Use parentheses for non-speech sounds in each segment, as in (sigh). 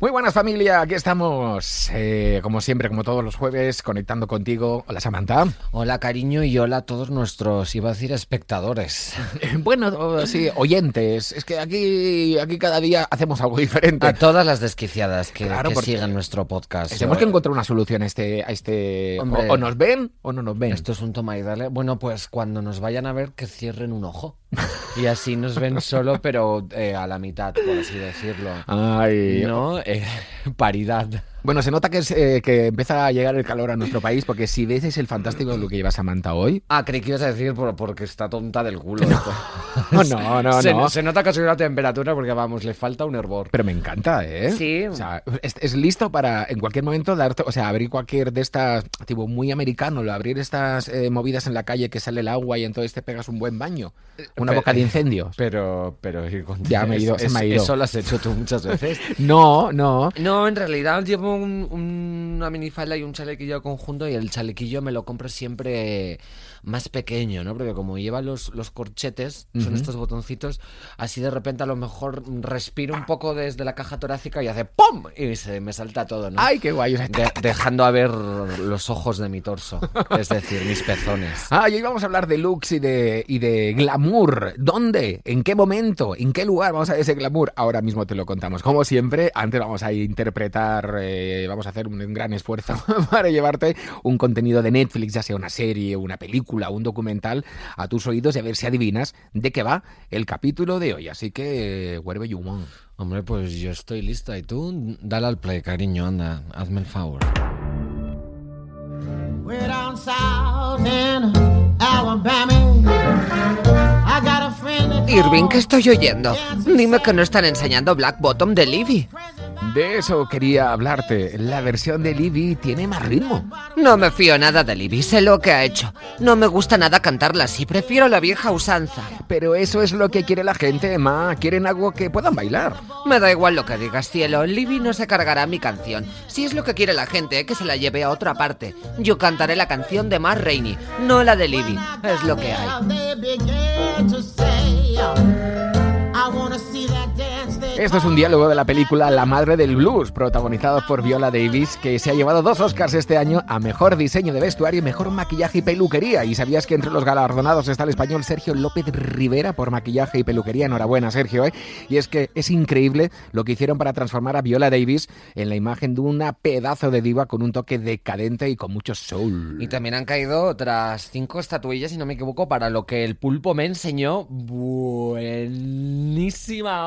Muy buenas familia, aquí estamos, eh, como siempre, como todos los jueves, conectando contigo. Hola Samantha. Hola cariño y hola a todos nuestros, iba a decir espectadores. (laughs) bueno, sí, oyentes. Es que aquí, aquí cada día hacemos algo diferente. A todas las desquiciadas que, claro, que sigan nuestro podcast. Tenemos que encontrar una solución a este... A este o, nos ven o no nos ven. Esto es un toma y dale. Bueno, pues cuando nos vayan a ver, que cierren un ojo. Y así nos ven (laughs) solo, pero eh, a la mitad, por así decirlo. Ay. ¿No? Eh, (laughs) paridad. Bueno, se nota que, eh, que empieza a llegar el calor a nuestro país, porque si ves el fantástico lo que lleva Samantha hoy. Ah, creí que ibas a decir porque está tonta del culo. (laughs) No, no, no. se, no. se nota que ha subido la temperatura porque, vamos, le falta un hervor. Pero me encanta, ¿eh? Sí. O sea, es, listo para en cualquier momento darte, o sea, abrir cualquier de estas, tipo muy americano, abrir estas eh, movidas en la calle que sale el agua y entonces te pegas un buen baño. Una boca de incendios. Pero, pero, ya me he (laughs) ido, se me ha ido. Eso lo has hecho tú muchas veces. (laughs) no, no. No, en realidad llevo un, una minifalda y un chalequillo conjunto y el chalequillo me lo compro siempre más pequeño, ¿no? Porque como lleva los, los corchetes, son estos botoncitos, así de repente a lo mejor respiro un poco desde la caja torácica y hace ¡pum! Y se me salta todo, ¿no? ¡Ay, qué guay! dejando a ver los ojos de mi torso, es decir, mis pezones. (laughs) Ah, y hoy vamos a hablar de looks y de, y de glamour. ¿Dónde? ¿En qué momento? ¿En qué lugar vamos a ver ese glamour? Ahora mismo te lo contamos. Como siempre, antes vamos a interpretar, eh, vamos a hacer un, un gran esfuerzo (laughs) para llevarte un contenido de Netflix, ya sea una serie, una película, un documental a tus oídos y a ver si adivinas de qué va el capítulo de hoy. Así que, you want. Hombre, pues yo estoy lista. Y tú, dale al play, cariño, anda, hazme el favor. Irving, ¿qué estoy oyendo? Dime que no están enseñando Black Bottom de Livy. De eso quería hablarte. La versión de Libby tiene más ritmo. No me fío nada de Libby, sé lo que ha hecho. No me gusta nada cantarla así, prefiero la vieja usanza. Pero eso es lo que quiere la gente, Ma. Quieren algo que puedan bailar. Me da igual lo que digas, cielo. Libby no se cargará mi canción. Si es lo que quiere la gente, que se la lleve a otra parte. Yo cantaré la canción de Matt Rainey, no la de Libby. Es lo que hay. Esto es un diálogo de la película La Madre del Blues, protagonizado por Viola Davis, que se ha llevado dos Oscars este año a Mejor Diseño de Vestuario y Mejor Maquillaje y Peluquería. ¿Y sabías que entre los galardonados está el español Sergio López Rivera por Maquillaje y Peluquería? Enhorabuena, Sergio. ¿eh? Y es que es increíble lo que hicieron para transformar a Viola Davis en la imagen de una pedazo de diva con un toque decadente y con mucho soul. Y también han caído otras cinco estatuillas, si no me equivoco, para lo que el pulpo me enseñó. Buenísima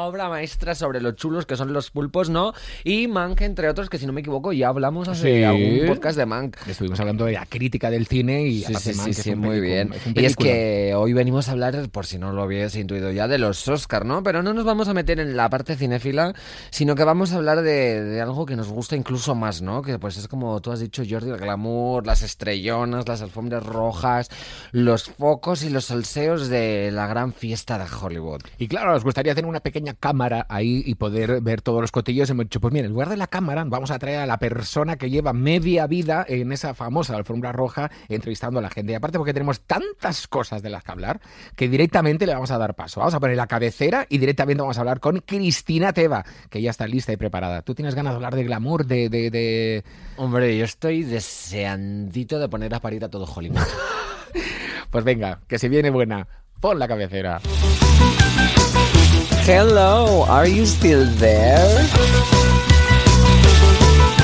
obra maestra sobre los chulos que son los pulpos, ¿no? Y Mank, entre otros, que si no me equivoco, ya hablamos hace Sí. algún podcast de Mank. Estuvimos hablando de la crítica del cine y Sí, hace sí, que es un muy bien. es un y es que hoy venimos a hablar, por si no lo habías intuido ya, de los Oscar, ¿no? Pero no nos vamos a meter en la parte cinéfila, sino que vamos a hablar de, de algo que nos gusta incluso más, ¿no? Que pues es como tú has dicho, Jordi, el glamour, las estrellonas, las alfombras rojas, los focos y los salseos de la gran fiesta de Hollywood. Y claro, nos gustaría tener una pequeña cámara ahí y poder ver todos los cotillos. Hemos dicho, pues mira, en lugar de la cámara, vamos a traer a la persona que lleva media vida en esa famosa alfombra roja entrevistando a la gente. Y aparte, porque tenemos tantas cosas de las que hablar, que directamente le vamos a dar paso. Vamos a poner la cabecera y directamente vamos a hablar con Cristina Teva, que ya está lista y preparada. ¿Tú tienes ganas de hablar de glamour, de... de, de... Hombre, yo estoy deseandito de poner a parir a todo Hollywood. (laughs) Pues venga, que se viene buena. Pon la cabecera. Hello, are you still there?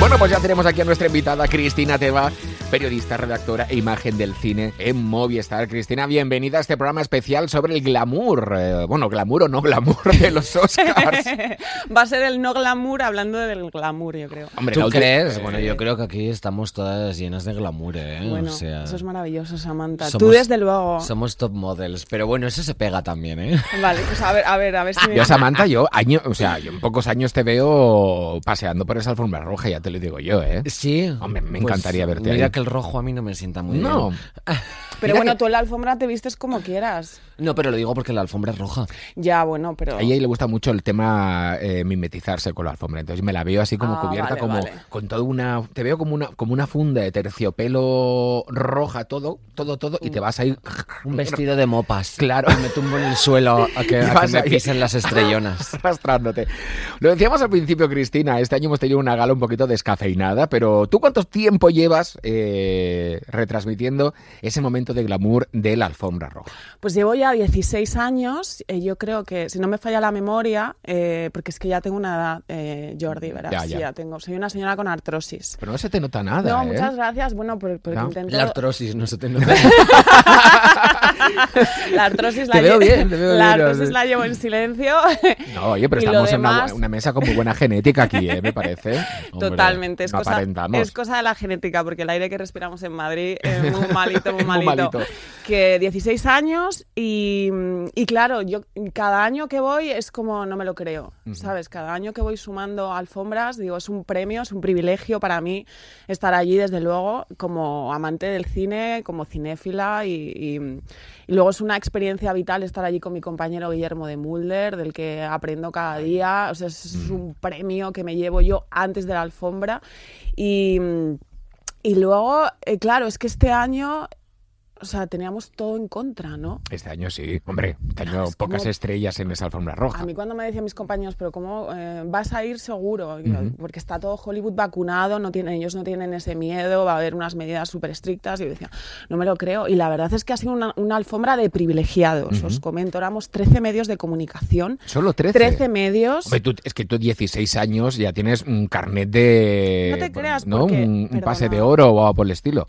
Bueno, pues ya tenemos aquí a nuestra invitada Cristina Teva, periodista, redactora e imagen del cine en Movistar. Cristina, bienvenida a este programa especial sobre el glamour. Eh, bueno, glamour o no glamour de los Oscars. (laughs) Va a ser el no glamour hablando del glamour, yo creo. Hombre, ¿Tú crees? eh, Bueno, yo creo que aquí estamos todas llenas de glamour, ¿eh? Bueno, o sea, eso es maravilloso, Samantha. somos- Tú desde luego. Somos top models, pero bueno, eso se pega también, ¿eh? Vale, pues a ver, a ver, a ver si me... Yo, Samantha, yo, año, o sea, yo en pocos años te veo paseando por esa alfombra roja, ya te lo digo yo, ¿eh? Sí. Hombre, me Pues encantaría verte Mira ahí. que el rojo a mí no me sienta muy No. bien. (laughs) Pero Mira bueno, que- tú en la alfombra te vistes como quieras. No, pero lo digo porque la alfombra es roja. Ya, bueno, pero... A ella le gusta mucho el tema eh, mimetizarse con la alfombra, entonces me la veo así como Ah, cubierta, vale, como vale. con toda una, te veo como una como una funda de terciopelo roja, todo, todo, todo, y te vas a ir Un vestido de mopas. Claro. Y me tumbo en el suelo a que, a (laughs) que Vas me pisen las estrellonas. (laughs) arrastrándote. Lo decíamos al principio, Cristina, este año hemos tenido una gala un poquito descafeinada, pero ¿tú cuánto tiempo llevas eh, retransmitiendo ese momento de glamour de la alfombra roja? Pues llevo ya 16 años. eh, yo creo que, si no me falla la memoria, eh, porque es que ya tengo una edad, eh, Jordi, verás. Ya, sí, ya. tengo. Soy una señora con artrosis. Pero no se te nota nada, no, ¿eh? muchas gracias. Bueno, por, porque No. intento... La artrosis, no se te nota. (laughs) La artrosis Te la veo lle- bien, te veo la bien, artrosis la llevo en silencio. (laughs) No, oye, pero estamos en una, mesa con muy buena genética aquí, ¿eh? me parece. Hombre, (laughs) Totalmente, es, no cosa, aparentamos. es cosa de la genética, porque el aire que respiramos en Madrid es muy malito, muy malito. Que 16 años y, y claro, yo cada año que voy es como no me lo creo, ¿sabes? Cada año que voy sumando alfombras, digo, es un premio, es un privilegio para mí estar allí, desde luego, como amante del cine, como cinéfila y, y- y luego es una experiencia vital estar allí con mi compañero Guillermo de Mulder, del que aprendo cada día, o sea, es, es un premio que me llevo yo antes de la alfombra. Y... Y luego, eh, claro, es que este año, o sea, teníamos todo en contra, ¿no? Este año sí, hombre, este año (laughs) es pocas como- estrellas en esa alfombra roja. A mí cuando me decían mis compañeros, pero ¿cómo eh, vas a ir seguro? Porque está todo Hollywood vacunado, no tienen, ellos no tienen ese miedo, va a haber unas medidas súper estrictas. Y yo decía, no me lo creo. Y la verdad es que ha sido una, una alfombra de privilegiados. Os comento, éramos 13 medios de comunicación. Solo 13. 13 medios. Hombre, tú- es que tú 16 años ya tienes un carnet de... No te creas, ¿no? porque- un, un pase de oro o algo por el estilo.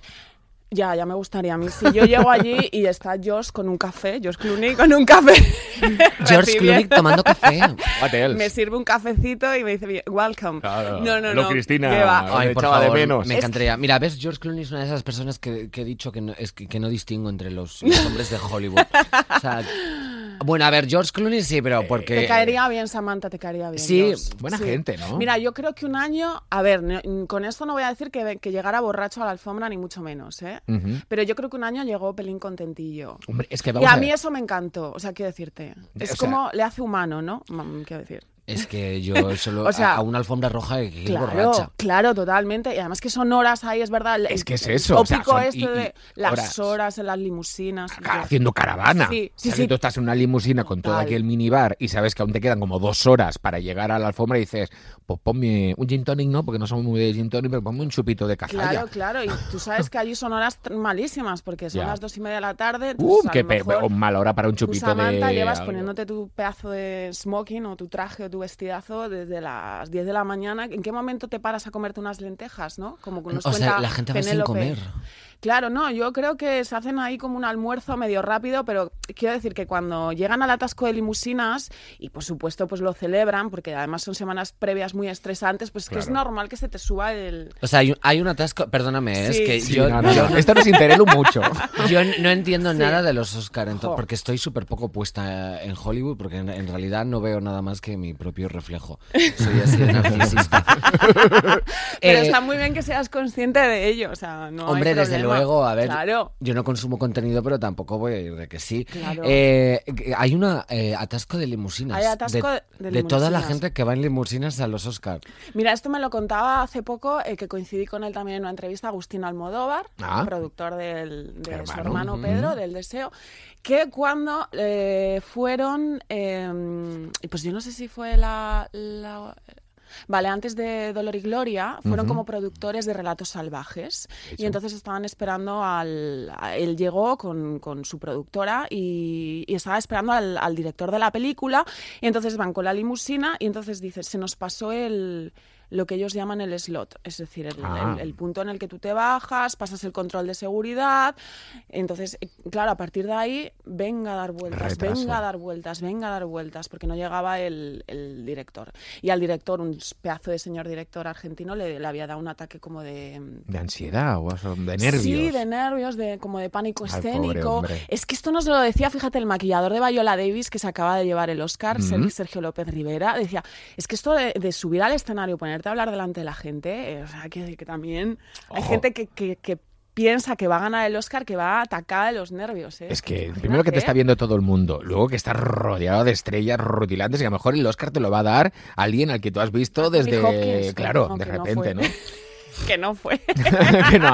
Ya, ya me gustaría a mí. Si yo llego allí y está Josh con un café, Josh Clooney con un café. (laughs) George Clooney tomando café. What else? me sirve un cafecito y me dice, "Bien, welcome. Claro. No, no, no. Cristina. ¿qué va? Ay, por de favor, menos. me encantaría. Mira, ves, George Clooney es una de esas personas que, que he dicho que no, es que, que no distingo entre los, los hombres de Hollywood. O sea, bueno, a ver, George Clooney sí, pero porque... Te caería bien, Samantha, te caería bien. Sí, buena gente, ¿no? Mira, yo creo que un año, a ver, con esto no voy a decir que, que llegara borracho a la alfombra, ni mucho menos, ¿eh? Pero yo creo que un año llegó pelín contentillo. Hombre, es que Y a a mí eso me encantó, o sea, quiero decirte. Es O sea- como le hace humano, ¿no? Mm, Quiero decir. Es que yo (laughs) solo O sea, a, a una alfombra roja que Claro, borracha. claro, totalmente. Y además que son horas ahí, es verdad. el- Es que es eso, o sea, tópico este y- y de las horas. horas. en las limusinas. Haciendo caravana. Sí, sí, O sea, tú estás en una limusina con todo Total. aquí el minibar y sabes que aún te quedan como dos horas para llegar a la alfombra y dices, pues ponme un gin tonic, no, porque no somos muy de gin tonic, pero ponme un chupito de cazalla. Claro, claro. Y tú sabes que allí son horas malísimas porque son Ya. las dos y media de la tarde. tú, Uh, qué mejor mala hora para un Tú, chupito Samantha, de... llevas algo. poniéndote tu pedazo de smoking o tu traje o tu vestidazo desde las 10 de la mañana. ¿En qué momento te paras a comerte unas lentejas, no? Como que nos O sea, cuenta la gente va sin comer. Claro, no, yo creo que se hacen ahí como un almuerzo medio rápido, pero quiero decir que cuando llegan al atasco de limusinas, y por supuesto pues lo celebran, porque además son semanas previas muy estresantes, pues que es normal que se te suba el... O sea, hay, un- hay un atasco, perdóname, Sí. es que Sí, yo, no, no, yo no. (laughs) Esto nos interesa mucho. (laughs) Yo no entiendo Sí. nada de los Oscar, ento- Jo. porque estoy súper poco puesta en Hollywood, porque en, en realidad no veo nada más que mi propio reflejo. Soy así de narcisista. (laughs) Pero Eh, está muy bien que seas consciente de ello, o sea, no hay Hombre, desde. Luego, a ver, Claro. yo no consumo contenido, pero tampoco voy a ir de que sí. Claro. Eh, hay una eh, atasco de limusinas. Hay atasco de- de toda la limusinas. gente que va en limusinas a los Oscar. Mira, esto me lo contaba hace poco, eh, que coincidí con él también en una entrevista, Agustín Almodóvar, Ah. productor del, de su Hermano. Pedro, del Deseo, que cuando fueron, eh, pues yo no sé si fue la... la- Vale, antes de Dolor y Gloria, fueron como productores de Relatos Salvajes. Y entonces estaban esperando al. a- él llegó con, con su productora y, y estaba esperando al, al director de la película. Y entonces van con la limusina y entonces dice: Se nos pasó el lo que ellos llaman el slot, es decir, el, Ah. el- el punto en el que tú te bajas, pasas el control de seguridad. Entonces, eh, claro, a partir de ahí, venga a dar vueltas, Retraso. venga a dar vueltas, venga a dar vueltas, porque no llegaba el, el director. Y al director, un pedazo de señor director argentino, le, le había dado un ataque como de, De ansiedad o de nervios. Sí, de nervios, de, como de pánico escénico. Es que esto nos lo decía, fíjate, el maquillador de Viola Davis que se acaba de llevar el Oscar. Sergio López Rivera. Decía, es que esto de, de subir al escenario, ponerte a hablar delante de la gente, eh, o sea, que, que también hay gente que, que- que piensa que va a ganar el Oscar, que va atacada de los nervios. ¿eh? Es que Imagínate. primero que te está viendo todo el mundo, luego que estás rodeado de estrellas rutilantes y a lo mejor el Oscar te lo va a dar alguien al que tú has visto desde... Hopkins, claro, de repente. ¿no? (laughs) Que no fue. (laughs) que no,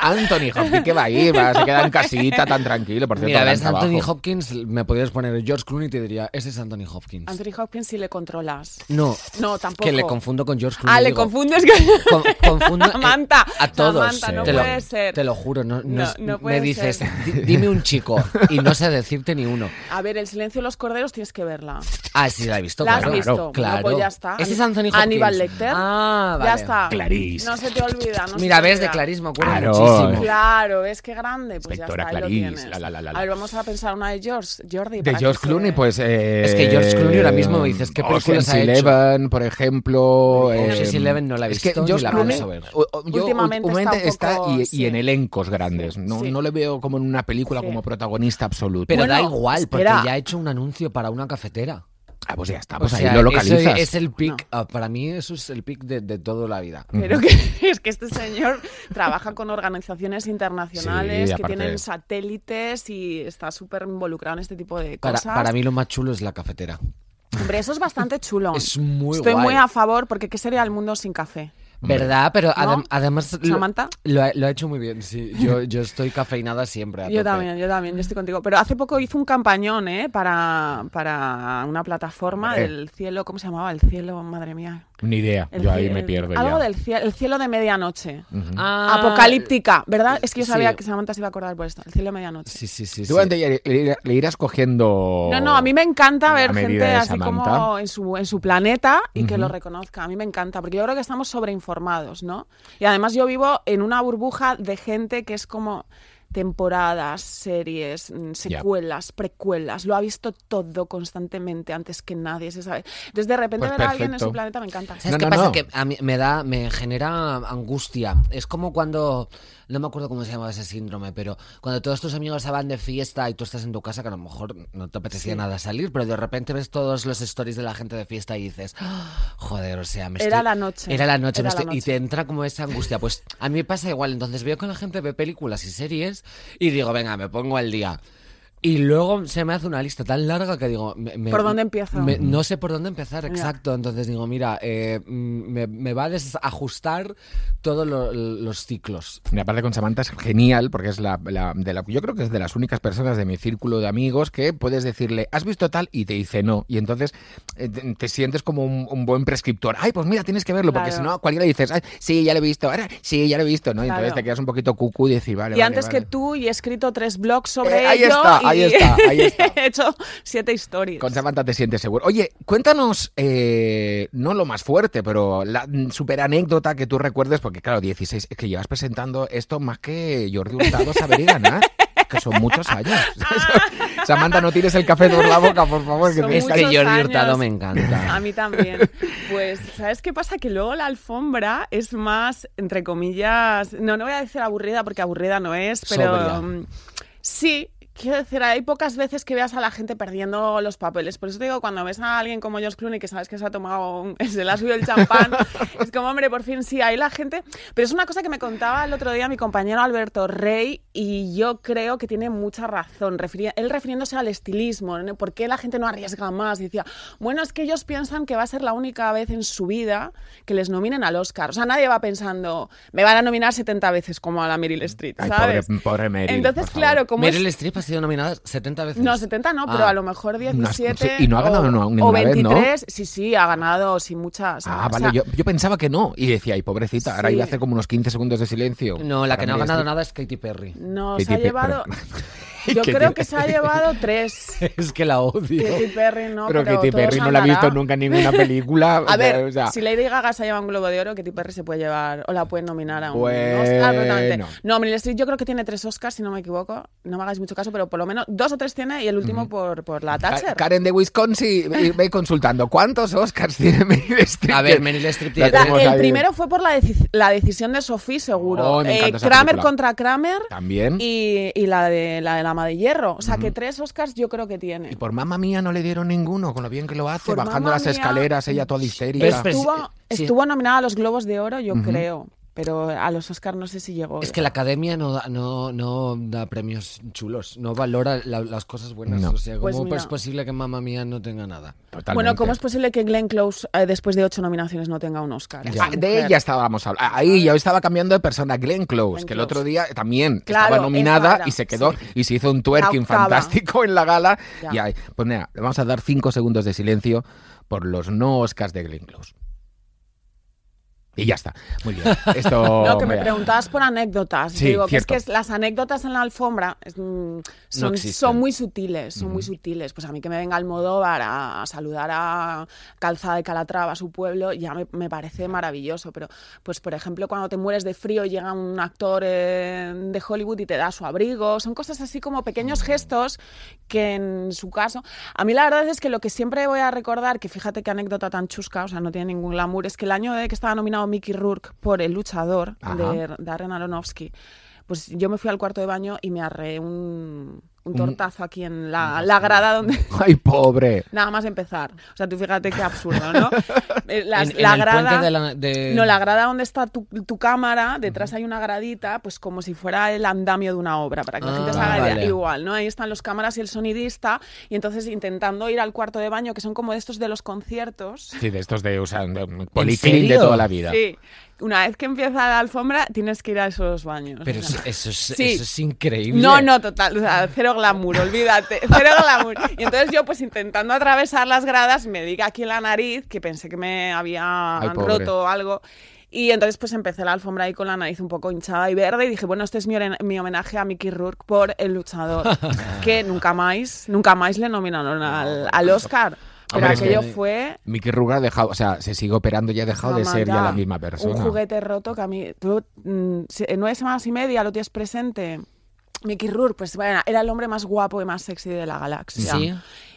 Anthony Hopkins, que va ahí, va, se queda en casita tan tranquilo, por cierto, Mira, ves Anthony trabajo. Hopkins, me podrías poner George Clooney y te diría, ese es Anthony Hopkins. Anthony Hopkins si le controlas. No, No, tampoco. que le confundo con George Clooney. Ah, le digo, confundes con- confundo (laughs) eh, Samantha, a todos. Samantha, no te, lo, puede ser. te lo juro, no, no No, es- no me dices, ser. "Di- dime un chico y no sé decirte ni uno. A ver, El silencio de los corderos tienes que verla. Ah, sí, la he visto, ¿La has claro. visto? Claro. Bueno, pues ya está. Ese es Anthony Hopkins. Aníbal Lecter. Ah, vale. Ya está. Clarice. No se te olvida. No Mira, ves, de. Clarice me acuerdo Claro. muchísimo. Claro, ¿ves qué grande? Pues Inspectora ya está, ahí lo Clarice, tienes. la, la, la, la. A ver, vamos a pensar una de George, Jordi. De para que George se- Clooney, pues... Eh, Es que George Clooney ahora mismo me dices, ¿qué películas Ocean's ha hecho? Eleven, por ejemplo... Ocean's eh, Eleven no la he es que visto ni George la Clooney, pienso ver. o- o- yo Últimamente últimamente está un poco- y, y sí. en elencos grandes. No, Sí. no le veo como en una película Sí. como protagonista absoluto. Pero da Bueno, igual, porque espera. ya ha hecho un anuncio para una cafetera. Ah, pues ya está, O pues sea, ahí lo localizas. eso es el pick, ah, para mí eso es el pick de, de toda la vida. Pero que (laughs) es que este señor trabaja con organizaciones internacionales Sí, que tienen satélites y está súper involucrado en este tipo de Para, cosas. para mí lo más chulo es la cafetera. Hombre, eso es bastante chulo. (laughs) Es muy Estoy guay. muy a favor porque ¿qué sería el mundo sin café? ¿Verdad? Pero adem- ¿No? además ¿Samantha? lo ha, lo ha hecho muy bien, sí. Yo, yo estoy cafeinada siempre. Yo también, yo también, yo estoy contigo. Pero hace poco hizo un campañón, ¿eh? Para, para una plataforma del cielo, ¿cómo se llamaba? El cielo, madre mía. Ni idea, El yo ahí me pierdo Algo ya. del cielo, el cielo de medianoche. Ah, Apocalíptica, ¿verdad? Es que yo sabía sí. que Samantha se iba a acordar por esto. El cielo de medianoche. Sí, sí, sí. Tú sí. antes le, le- le irás cogiendo... No, no, a mí me encanta ver gente así Samantha. como en su, en su planeta y que lo reconozca. A mí me encanta, porque yo creo que estamos sobreinformados, ¿no? Y además yo vivo en una burbuja de gente que es como temporadas, series, mm, secuelas, precuelas, lo ha visto todo constantemente antes que nadie, se sabe. Entonces de repente Pues ver a alguien en su planeta me encanta. ¿Sabes No, qué no, pasa? no. Que a mí me da, me genera angustia. Es como cuando, no me acuerdo cómo se llamaba ese síndrome, pero cuando todos tus amigos van de fiesta y tú estás en tu casa, que a lo mejor no te apetecía Sí. nada salir, pero de repente ves todos los stories de la gente de fiesta y dices, "Ah, joder, o sea, me Era estoy- la noche. Era la noche, me Era la estoy- y noche. te entra como esa angustia. Pues a mí me pasa igual, entonces veo que la gente ve películas y series y digo, venga, me pongo al día. Y luego se me hace una lista tan larga que digo... me- me- ¿Por dónde empiezo? me- no sé por dónde empezar, exacto. Entonces digo, mira, eh, mm, me, me va a desajustar todos lo- los ciclos. Y aparte con Samantha es genial porque es la, la- de la- yo creo que es de las únicas personas de mi círculo de amigos que puedes decirle, ¿has visto tal? Y te dice no. Y entonces eh, te, te sientes como un, un buen prescriptor. Ay, pues mira, tienes que verlo, porque Claro. si no, a cualquiera le dices, "Ay, sí, ya lo he visto, ahora sí, ya lo he visto, ¿no? Y entonces te quedas un poquito cucú y decir, vale, y vale, antes vale". que tú, y he escrito tres blogs sobre Eh, ahí ello está, y ahí está, ahí (laughs) está. he hecho siete historias. Con Samantha te sientes seguro. Oye, cuéntanos, eh, no lo más fuerte, pero la super anécdota que tú recuerdes, porque claro, 16, es que llevas presentando esto más que Jordi Hurtado saber y ganar, que son muchos años. (laughs) (laughs) Samantha, no tires el café por la boca, por favor. Que Es está- que Jordi años. Hurtado me encanta. A mí también. Pues, ¿sabes qué pasa? Que luego la alfombra es más, entre comillas, no, no voy a decir aburrida porque aburrida no es, pero Sobria. mm, sí. Quiero decir, hay pocas veces que veas a la gente perdiendo los papeles. Por eso te digo, cuando ves a alguien como George Clooney, que sabes que se ha tomado, un- se le ha subido el champán, (laughs) es como, hombre, por fin sí, hay la gente. Pero es una cosa que me contaba el otro día mi compañero Alberto Rey, y yo creo que tiene mucha razón. Refería- él refiriéndose al estilismo, ¿no? ¿por qué la gente no arriesga más? Y decía, bueno, es que ellos piensan que va a ser la única vez en su vida que les nominen al Oscar. O sea, nadie va pensando, me van a nominar 70 veces como a la Meryl Streep, Ay, ¿sabes? pobre, pobre Meryl, Entonces, claro, como es- Meryl Streep ha sido nominada 70 veces. no, 70 no, pero Ah. a lo mejor Unas- 17. sí, y no ha ganado o, no- ni o una vez, ¿no? 23. Sí, sí, ha ganado sin muchas. Ah, o vale, sea, yo, yo pensaba que no. Y decía, ay, pobrecita, ahora Sí. iba a hacer como unos 15 segundos de silencio. No, la que no ha ganado Streep. nada es Katy Perry. No, Katy se ha Pe- llevado. Yo ¿Qué creo que se ha llevado tres. (laughs) es que la odio. Katy Perry no, pero pero, Katy Perry no la he visto nunca en ninguna película. (laughs) A ver, o sea, si Lady Gaga se lleva un Globo de Oro, Katy Perry se puede llevar o la pueden nominar a un Bueno. Oscar. perfectamente. No, Meryl Streep yo creo que tiene tres Oscars, si no me equivoco. No me hagáis mucho caso, pero por lo menos dos o tres tiene y el último por, por la Thatcher. Karen de Wisconsin, ve consultando. ¿Cuántos Oscars tiene Meryl Streep? A ver, Meryl Streep tiene... La- el ahí. primero fue por la, deci- la decisión de Sophie, seguro. Oh, me Eh, Kramer película. contra Kramer También. y, y la de la de la de hierro. O sea que tres Oscars yo creo que tiene. Y por mamá mía no le dieron ninguno, con lo bien que lo hace, Por bajando las Mía, escaleras, ella toda histérica. ¿Ves? Estuvo, sí. estuvo nominada a los Globos de Oro, yo creo. Pero a los Oscars no sé si llegó. Es que la academia no da, no, no da premios chulos, no valora la- las cosas buenas. No. O sea, ¿cómo Pues mira. es posible que Mamma Mía no tenga nada? Totalmente. Bueno, ¿cómo es posible que Glenn Close, eh, después de ocho nominaciones, no tenga un Oscar? Ah, Esa de ella estábamos hablando. Ahí yo estaba cambiando de persona. Glenn Close, Glenn que el otro día también Claro, estaba nominada y se quedó sí. y se hizo un twerking fantástico en la gala. Ya. Y ahí, pues mira, le vamos a dar cinco segundos de silencio por los no Oscars de Glenn Close. Y ya está. Muy bien. Esto. (laughs) No, que me preguntabas por anécdotas. Sí, Digo, que es que las anécdotas en la alfombra es, mm, son, son muy sutiles, son muy sutiles. Pues a mí que me venga Almodóvar a, a saludar a Calzada de Calatrava, a su pueblo, ya me, me parece maravilloso. Pero, pues por ejemplo, cuando te mueres de frío llega un actor eh, de Hollywood y te da su abrigo, son cosas así como pequeños gestos que en su caso... A mí la verdad es que lo que siempre voy a recordar, que fíjate qué anécdota tan chusca, o sea, no tiene ningún glamour, es que el año de que estaba nominado Mickey Rourke por El luchador Ajá. de Darren Aronofsky, pues yo me fui al cuarto de baño y me arreé un, un tortazo aquí en la, la grada donde... (laughs) Ay, pobre. Nada más empezar. O sea, tú fíjate qué absurdo, ¿no? (laughs) Eh, En- la grada... puente de la- de- No, la grada donde está tu, tu cámara, detrás hay una gradita, pues como si fuera el andamio de una obra, para que la gente se Ah, haga vale. igual, ¿no? Ahí están los cámaras y el sonidista, y entonces intentando ir al cuarto de baño, que son como de estos de los conciertos. Sí, de estos de usar de- policlín de toda la vida. Sí. Una vez que empieza la alfombra, tienes que ir a esos baños. Pero O sea, eso, eso es, Sí. eso es increíble. No, no, total, o sea, cero glamour, olvídate, (laughs) cero glamour. Y entonces yo, pues intentando atravesar las gradas, me di aquí en la nariz, que pensé que me había Ay, roto algo. Y entonces pues empecé la alfombra ahí con la nariz un poco hinchada y verde y dije, bueno, este es mi, homenaje a Mickey Rourke por El Luchador, (laughs) que nunca más, nunca más le nominaron al, al Oscar. Pero Hombre, es aquello que- fue Mickey Rourke ha dejado, o sea, se sigue operando y ha dejado de ser ya ya. la misma persona. Un juguete roto que a mí. Tú, mm, en nueve semanas y media lo tienes presente. Mickey Rourke, pues bueno, era el hombre más guapo y más sexy de la galaxia. Sí.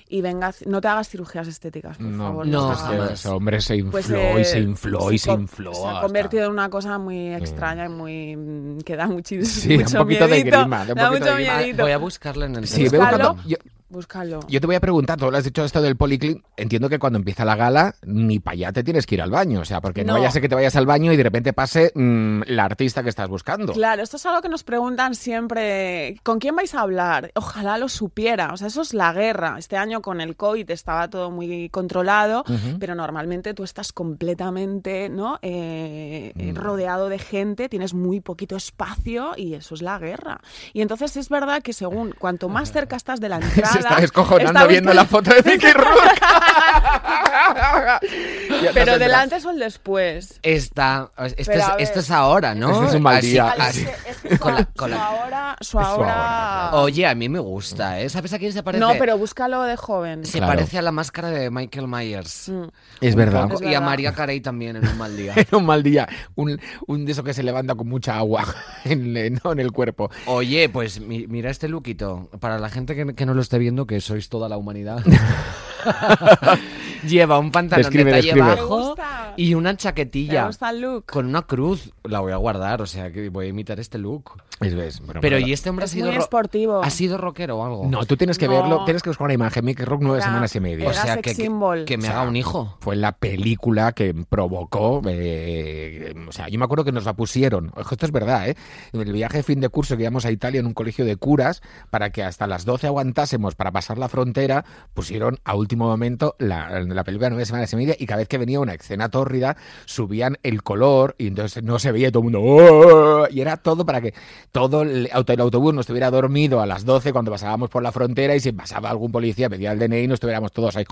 Y venga, no te hagas cirugías estéticas, por No, favor. no, jamás. ese hombre se infló Pues, y eh, se infló y se infló. Se ha hasta- convertido en una cosa muy extraña y muy. mm, que da muchis- Sí, un poquito de grima, da un da poquito mucho de grima. miedito. Voy a buscarla en el Sí, Búscalo. cuando- yo, Búscalo. yo te voy a preguntar, tú lo has dicho esto del policlín, entiendo que cuando empieza la gala ni para allá te tienes que ir al baño, o sea, porque no, vaya a ser que te vayas al baño y de repente pase mm, la artista que estás buscando. Claro, esto es algo que nos preguntan siempre. ¿Con quién vais a hablar? Ojalá lo supiera. O sea, eso es la guerra. Este año con el COVID estaba todo muy controlado, pero normalmente tú estás completamente ¿no? Eh, eh, rodeado de gente, tienes muy poquito (laughs) espacio y eso es la guerra. Y entonces es verdad que según cuanto (laughs) más cerca estás de la entrada... Está descojonando está viendo la foto de (laughs) Mickey Rourke. Pero del antes o el después. Esta, esto, Pero es, esto ahora, ¿no? Este es un mal día. Así- es (laughs) con la- su con la- ahora... Su su ahora... Oye, a mí me gusta, ¿eh? ¿Sabes a quién se parece? No, pero búscalo de joven. Se Claro. parece a la máscara de Michael Myers. Mm. Es verdad. poco. Es Y a. María Carey también en un mal día. (laughs) Era un mal día, un, un de eso que se levanta con mucha agua en, en- no, en el cuerpo. Oye, pues mi- mira este lookito. Para la gente que, que no lo esté viendo, que sois toda la humanidad. (laughs) (laughs) Lleva un pantalón Describe, de talle bajo y una ¿Te chaquetilla gusta el look? con una cruz. La voy a guardar, o sea que voy a imitar este look. Es, ves, bueno, Pero ¿y este hombre ha sido muy ro- esportivo. ¿Ha sido rockero o algo? No, tú tienes que No. verlo, tienes que buscar una imagen. Mickey Rourke nueve Era- semanas y media. o sea que, que, me O sea, haga un hijo. fue la película que provocó. eh, o sea, yo me acuerdo que nos la pusieron. Ojo, Esto es verdad, ¿eh? En el viaje de fin de curso que íbamos a Italia en un colegio de curas, para que hasta las 12 aguantásemos para pasar la frontera, pusieron a momento la, la película Nueve Semanas y Media y cada vez que venía una escena tórrida subían el color y entonces no se veía todo el mundo. "Oh", Y era todo para que todo el, auto, el autobús no estuviera dormido a las 12 cuando pasábamos por la frontera y si pasaba algún policía pedía el DNI y no estuviéramos todos ahí.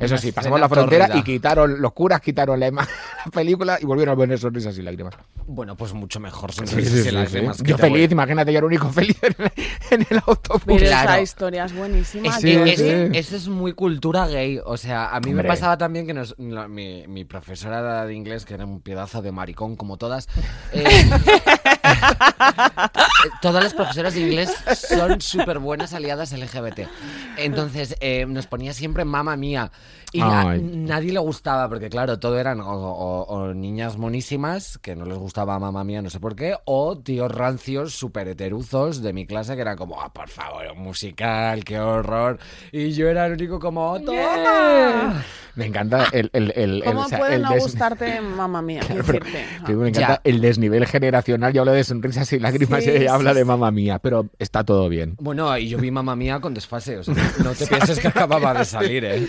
Eso sí, pasamos la frontera tórrida. y quitaron, los curas quitaron la, la película y volvieron a poner sonrisas y lágrimas. Bueno, pues mucho mejor. sin Sí, risas sí, y sí, lágrimas, sí. Yo voy- feliz, imagínate, yo era el único feliz en el, en el autobús. Pero Claro. esa historia es buenísima. Es Sí, que tío. ese, sí. ese es muy cultura gay. O sea, a mí Hombre. me pasaba también que nos- la- mi, mi profesora de inglés, que era un pedazo de maricón como todas, eh, (laughs) (laughs) Todas las profesoras de inglés son súper buenas aliadas LGBT. Entonces, eh, nos ponía siempre mamá mía. Y a nadie le gustaba, porque claro, todo eran o, o- o niñas monísimas, que no les gustaba mamá mía, no sé por qué, o tíos rancios, súper heteruzos de mi clase, que eran como, ah, por favor, un musical, qué horror. Y yo era el único como, ¡toma! Me encanta el, el, el, el- ¿Cómo o sea, puede el no des- gustarte, mamá mía? (laughs) Claro, pero me encanta Ya. el desnivel generacional. Yo de sonrisas y lágrimas Sí, y ella habla sí, de sí. mamá mía, pero está todo bien. Bueno, y yo vi mamá mía con desfase, o sea, (laughs) no te pienses que acababa de salir, ¿eh?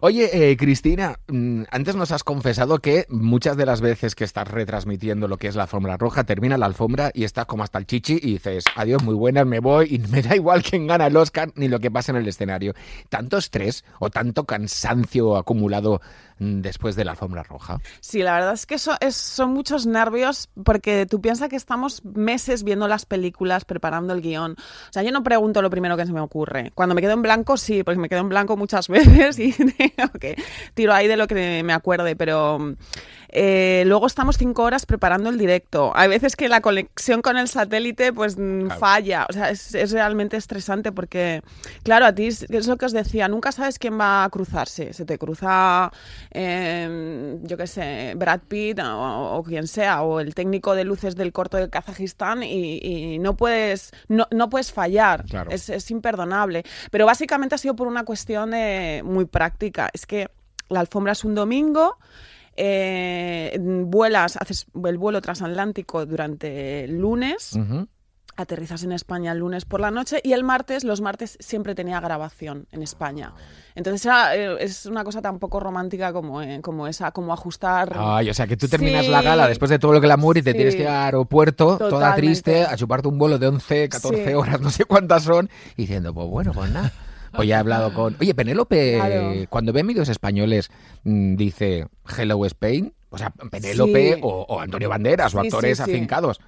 Oye, eh, Cristina, mm, antes nos has confesado que muchas de las veces que estás retransmitiendo lo que es la alfombra roja, termina la alfombra y estás como hasta el chichi y dices, adiós, muy buenas, me voy y (laughs) me da igual quién gana el Oscar ni lo que pasa en el escenario. ¿Tanto estrés o tanto cansancio acumulado después de la alfombra roja? Sí, la verdad es que eso es- son muchos nervios porque tú piensas que estamos meses viendo las películas, preparando el guion. O sea, yo no pregunto lo primero que se me ocurre. Cuando me quedo en blanco, sí, porque me quedo en blanco muchas (laughs) veces y (laughs) tiro ahí de lo que me acuerde, pero eh, luego estamos cinco horas preparando el directo. Hay veces que la conexión con el satélite pues mm, Claro. falla. O sea, es, es realmente estresante porque, claro, a ti es, es lo que os decía, nunca sabes quién va a cruzarse. Se te cruza, eh, yo qué sé, Brad Pitt o, o quien sea, o el técnico de luces del corto de Kazajistán y, y no puedes no, no puedes fallar. Claro. Es, es imperdonable. Pero básicamente ha sido por una cuestión de- muy práctica. Es que la alfombra es un domingo. Eh, vuelas, haces el vuelo transatlántico durante el lunes, aterrizas en España el lunes por la noche y el martes, los martes siempre tenía grabación en España. Entonces era, eh, es una cosa tan poco romántica como, eh, como esa, como ajustar... Ay, o sea, que tú terminas Sí. la gala después de todo lo que la y te Sí. tienes que ir al aeropuerto, toda triste, a chuparte un vuelo de 11, 14 Sí. horas, no sé cuántas son, y diciendo, pues bueno, pues nada. Pues ya he hablado con... Oye, Penélope, Claro. cuando ve medios españoles, mm, dice Hello Spain, o sea, Penélope Sí. o, o Antonio Banderas o Sí, actores sí. afincados.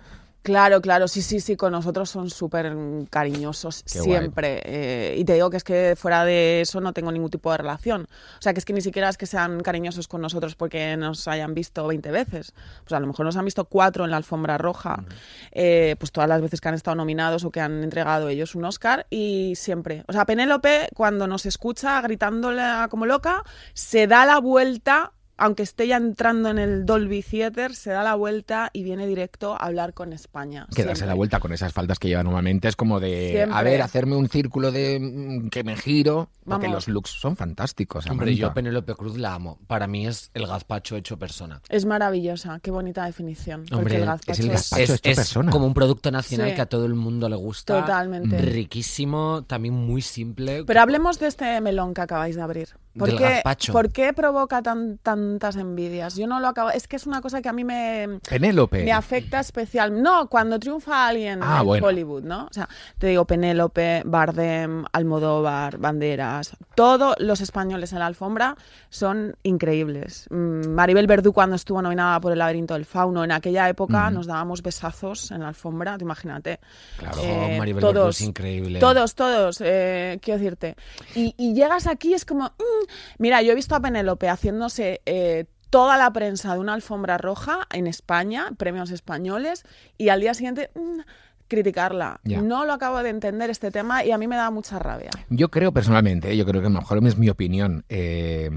Claro, claro, sí, sí, sí, con nosotros son súper cariñosos Qué siempre. eh, y te digo que es que fuera de eso no tengo ningún tipo de relación. O sea, que es que ni siquiera es que sean cariñosos con nosotros porque nos hayan visto 20 veces. Pues a lo mejor nos han visto cuatro en la alfombra roja, eh, pues todas las veces que han estado nominados o que han entregado ellos un Oscar y siempre. O sea, Penélope, cuando nos escucha gritándole como loca, se da la vuelta aunque esté ya entrando en el Dolby Theater, se da la vuelta y viene directo a hablar con España. Que darse la vuelta con esas faltas que lleva normalmente es como de, a ver, hacerme un círculo de mm, que me giro, porque Vamos. los looks son fantásticos. Hombre, Samantha. yo Penélope Cruz la amo. Para mí es el gazpacho hecho persona. Es maravillosa, qué bonita definición. porque Hombre, el es gazpacho es el gazpacho. es, hecho es persona. como un producto nacional Sí. que a todo el mundo le gusta. Totalmente. Riquísimo, también muy simple. Pero hablemos de este melón que acabáis de abrir. ¿Por Del qué, por qué provoca tan, tantas envidias? Yo no lo acabo. Es que es una cosa que a mí me, Penélope. me afecta especial. No, cuando triunfa alguien Ah, en bueno. Hollywood, ¿no? O sea, te digo Penélope, Bardem, Almodóvar, Banderas, todos los españoles en la alfombra son increíbles. Mm, Maribel Verdú cuando estuvo nominada por El laberinto del fauno, en aquella época nos dábamos besazos en la alfombra, te imagínate. Claro, Eh, Maribel Verdú es increíble. Todos, todos, eh, quiero decirte. Y, y llegas aquí, es como. mm. Mira, yo he visto a Penélope haciéndose eh, toda la prensa de una alfombra roja en España, premios españoles, y al día siguiente. mm, criticarla. Ya. No lo acabo de entender este tema y a mí me da mucha rabia. Yo creo personalmente, yo creo que a lo mejor es mi opinión, eh,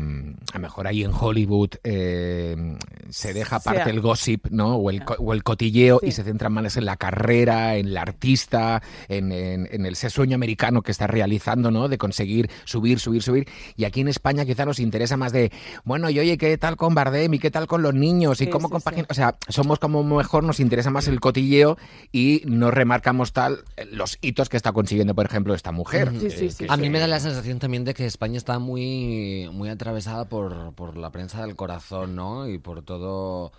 a lo mejor ahí en Hollywood eh, se deja aparte Sí. el gossip, ¿no? O el, o el cotilleo Sí. y se centran más en la carrera, en la artista, en, en- en el ese sueño americano que está realizando, ¿no? De conseguir subir, subir, subir. Y aquí en España quizá nos interesa más de, bueno, y oye, ¿qué tal con Bardem? ¿Y qué tal con los niños? ¿Y Sí, cómo. O sea, somos como mejor, nos interesa más el cotilleo y no remarcamos tal eh, los hitos que está consiguiendo, por ejemplo, esta mujer. Sí, sí, que- sí, que A mí me da la sensación también de que España está muy, muy atravesada por, por la prensa del corazón, ¿no? Y por todo...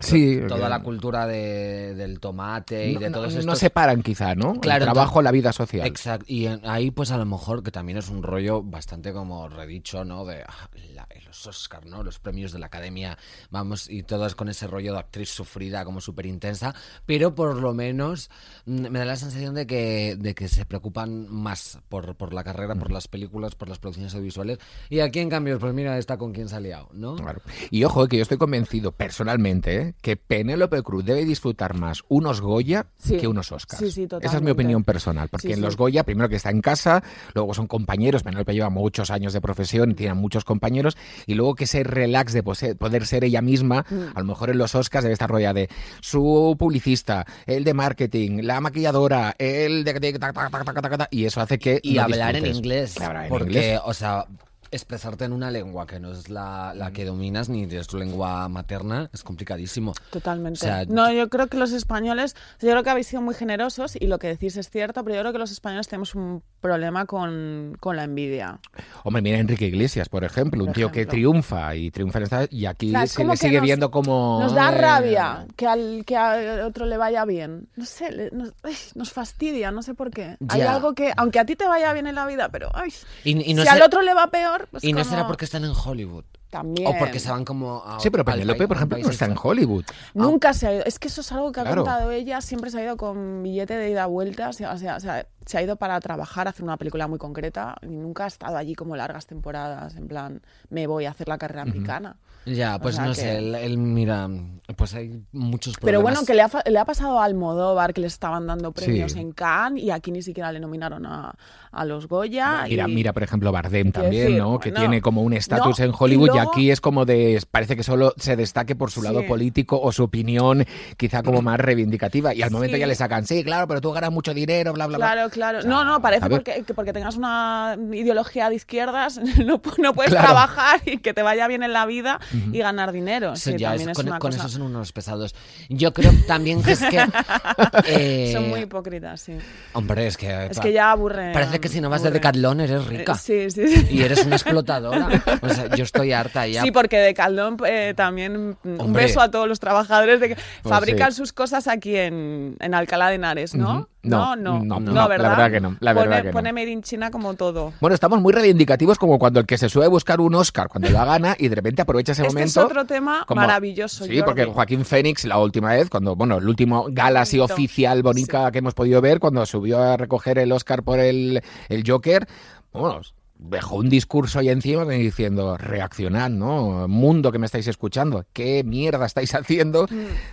Sí, Toda eh, la cultura de- del tomate y no, de no- todos no estos... separan quizá, ¿no? Claro, el trabajo, la vida social. Exacto. Y en- ahí, pues a lo mejor, que también es un rollo bastante como redicho, ¿no? De ah, la- los Oscar, ¿no? Los premios de la academia, vamos, y todas con ese rollo de actriz sufrida, como súper intensa. Pero por lo menos mm, me da la sensación de que, de que se preocupan más por, por la carrera, por las películas, por las producciones audiovisuales. Y aquí, en cambio, pues mira, está con quién se ha liado, ¿no? Claro. Y ojo, eh, que yo estoy convencido personalmente, que Penélope Cruz debe disfrutar más unos Goya Sí. que unos Oscars. Sí, sí, Esa es mi opinión personal, porque Sí, en sí. los Goya, primero que está en casa, luego son compañeros, Penélope lleva muchos años de profesión y tiene muchos compañeros, y luego que ese relax de poder ser ella misma, Mm. a lo mejor en los Oscars debe estar rodeada de su publicista, el de marketing, la maquilladora, el de... y eso hace que... Y no hablar en inglés. Hablar en porque, inglés. o sea, expresarte en una lengua que no es la, la que dominas ni es tu lengua materna es complicadísimo. Totalmente. O sea, no, yo creo que los españoles, yo creo que habéis sido muy generosos y lo que decís es cierto, pero yo creo que los españoles tenemos un problema con, con la envidia. Hombre, mira Enrique Iglesias, por ejemplo, un tío que triunfa y triunfa en esta... Y aquí O sea, es se le sigue nos- viendo como... Nos da eh, rabia que al que al otro le vaya bien. No sé, le- nos, ay, nos fastidia, no sé por qué. Hay algo que, aunque a ti te vaya bien en la vida, pero ay, Y, y no si sé- al otro le va peor, pues y no como- será porque están en Hollywood. también. O porque se van como a, Sí, pero Penélope, por ejemplo, no está en Hollywood. Nunca se ha ido. Es que eso es algo que ha Claro. contado ella. Siempre se ha ido con billete de ida vuelta. O sea, o sea, o sea, se ha ido para trabajar, hacer una película muy concreta. Y nunca ha estado allí como largas temporadas. En plan, me voy a hacer la carrera americana. Ya, pues sea no que- sé, él, él, mira, pues hay muchos problemas. Pero bueno, que le ha, le ha pasado a Almodóvar, que le estaban dando premios Sí. en Cannes. Y aquí ni siquiera le nominaron a, a los Goya. Mira, y- mira, por ejemplo, Bardem también, decir, ¿no? Que tiene como un estatus no, en Hollywood y, luego- aquí es como de... Parece que solo se destaque por su lado político o su opinión quizá como (clears throat) más reivindicativa. Y al momento Sí. ya le sacan, sí, claro, pero tú ganas mucho dinero, bla, bla, bla. Claro, claro. O sea, no, no, parece porque, que porque tengas una ideología de izquierdas, (laughs) no, no puedes Claro. trabajar y que te vaya bien en la vida y ganar dinero. Sí, Sí, ya, también es- es con, con cosa- eso son unos pesados. Yo creo también que es que... (laughs) eh, Son muy hipócritas, sí. Hombre, es que... Es que ya aburre. Parece que si no vas de. Decathlon eres rica. Eh, Sí, sí, sí. Y eres una explotadora. (laughs) O sea, yo estoy harta ya. Sí, porque de Caldón eh, también mm, un beso a todos los trabajadores de que Pues fabrican sus cosas aquí en, en Alcalá de Henares, ¿no? No, no, no, no, no, la ¿verdad? verdad que no, la verdad pone, que no. pone Made in China como todo. Bueno, estamos muy reivindicativos como cuando el que se suele buscar un Oscar cuando lo gana y de repente aprovecha ese Este momento. es otro tema como- maravilloso. Sí, porque. Joaquín Fénix, la última vez, cuando, bueno, el último gala así oficial, bonita que hemos podido ver, cuando subió a recoger el Oscar por el, el Joker, bueno, dejó un discurso ahí encima diciendo, reaccionad, ¿no? Mundo que me estáis escuchando, ¿qué mierda estáis haciendo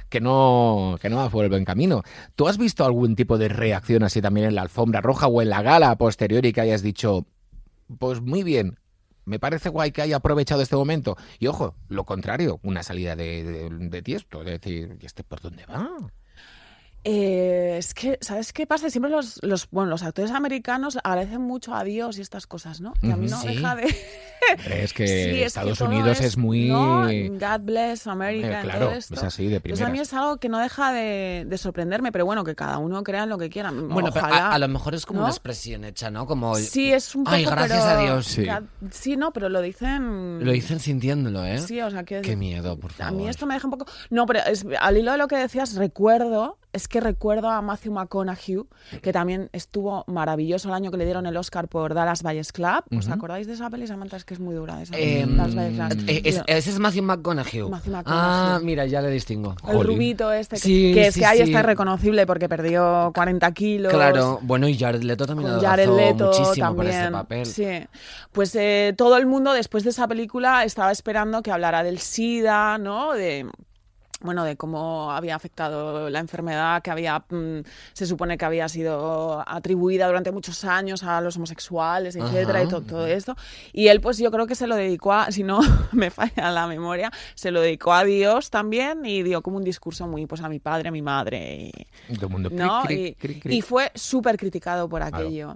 que no, que no va por el buen camino? ¿Tú has visto algún tipo de reacción así también en la alfombra roja o en la gala a posteriori que hayas dicho, pues muy bien, me parece guay que haya aprovechado este momento. Y ojo, lo contrario, una salida de, de, de tiesto, de decir, ¿y este por dónde va? Eh, es que, ¿sabes qué pasa? Siempre los, los, bueno, los actores americanos agradecen mucho a Dios y estas cosas, ¿no? Que a mí no Sí. deja de... Hombre, Es que (laughs) Sí, es que Estados Unidos es, muy... ¿no? God bless America, Eh, y claro, todo esto. es así, de Pues a mí primeras. es algo que no deja de, de sorprenderme, pero bueno, que cada uno crea en lo que quiera. Bueno, pero Ojalá. a, a lo mejor es como ¿no? una expresión hecha, ¿no? Como... Sí, es un poco. Ay, gracias pero- a Dios. Sí. God- Sí, no, pero lo dicen. Lo dicen sintiéndolo, ¿eh? Sí, o sea, que. Qué miedo, por A favor. mí esto me deja un poco. No, pero es- al hilo de lo que decías, recuerdo, es que recuerdo a Matthew McConaughey, que también estuvo maravilloso el año que le dieron el Oscar por Dallas Buyers Club. ¿Os acordáis de esa peli, Samantha? Es que es muy dura esa. Eh, Dallas Buyers Club. eh, es- ese es Matthew McConaughey. Matthew McConaughey. Ah, mira, ya le distingo. el Jolín. rubito este, que, Sí, que es sí, que ahí sí. está irreconocible porque perdió 40 kilos. Claro, bueno, y Jared Leto también adelgazó Jared Leto muchísimo por también. ese papel. Sí. Pues eh, todo el mundo después de esa película estaba esperando que hablara del SIDA, ¿no? De bueno, de cómo había afectado la enfermedad, que había, mm, se supone que había sido atribuida durante muchos años a los homosexuales, etcétera, Ajá. y to- todo esto. Y él, pues yo creo que se lo dedicó a, si no (laughs) me falla la memoria, se lo dedicó a Dios también y dio como un discurso muy, pues a mi padre, a mi madre. Y, mundo, ¿no? cric, cric. y fue súper criticado por aquello.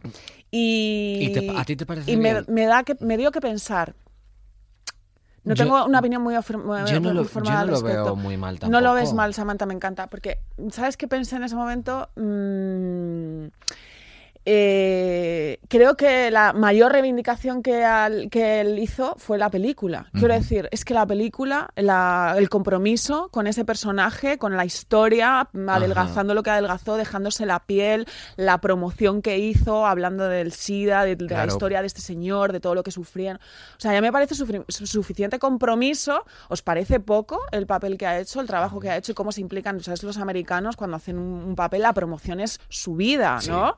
Y, ¿Y te- a ti te parece y me da que, me dio que pensar. No Yo- tengo una opinión muy, muy- Yo no lo, yo formada no al lo veo respecto. muy mal No lo ves mal, Samantha, me encanta. Porque, ¿sabes qué pensé en ese momento? Mm, eh, creo que la mayor reivindicación que, al- que él hizo fue la película. Quiero decir, es que la película, la- el compromiso con ese personaje, con la historia, adelgazando lo que adelgazó, dejándose la piel, la promoción que hizo, hablando del SIDA, de, de la historia de este señor, de todo lo que sufrían. O sea, ya me parece suficiente compromiso. ¿Os parece poco el papel que ha hecho, el trabajo que ha hecho y cómo se implican, ¿sabes? Los americanos cuando hacen un, un papel, la promoción es su vida, ¿no?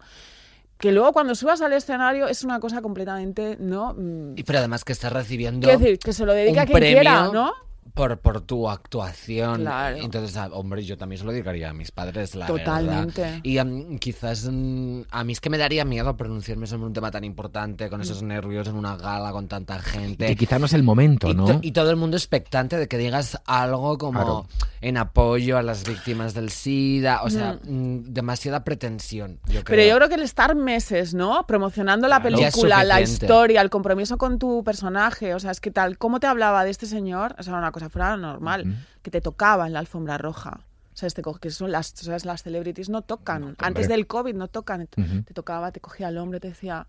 Que luego cuando subas al escenario es una cosa completamente, ¿no? Mm, Y pero además que estás recibiendo Quiero decir, que se lo un a quien premio quiera, ¿no? Por, por tu actuación. Claro. Entonces, ah, hombre, yo también se lo dedicaría a mis padres, la Totalmente. verdad. Y mm, quizás mm, a mí es que me daría miedo pronunciarme sobre un tema tan importante, con esos nervios en una gala, con tanta gente. Que quizá no es el momento, Y, ¿no? y todo el mundo expectante de que digas algo como Claro. en apoyo a las víctimas del SIDA. O sea, mm, demasiada pretensión, yo creo. Pero yo creo que el estar meses, ¿no? Promocionando la Claro. Película, la historia, el compromiso con tu personaje, o sea, es que tal, ¿cómo te hablaba de este señor? O sea, una cosa fuera normal, que te tocaba en la alfombra roja. O sea, co- que son las, o sea, las celebrities no tocan. hombre. Antes del COVID no tocan. Ujú. Te tocaba, te cogía el hombro, te decía,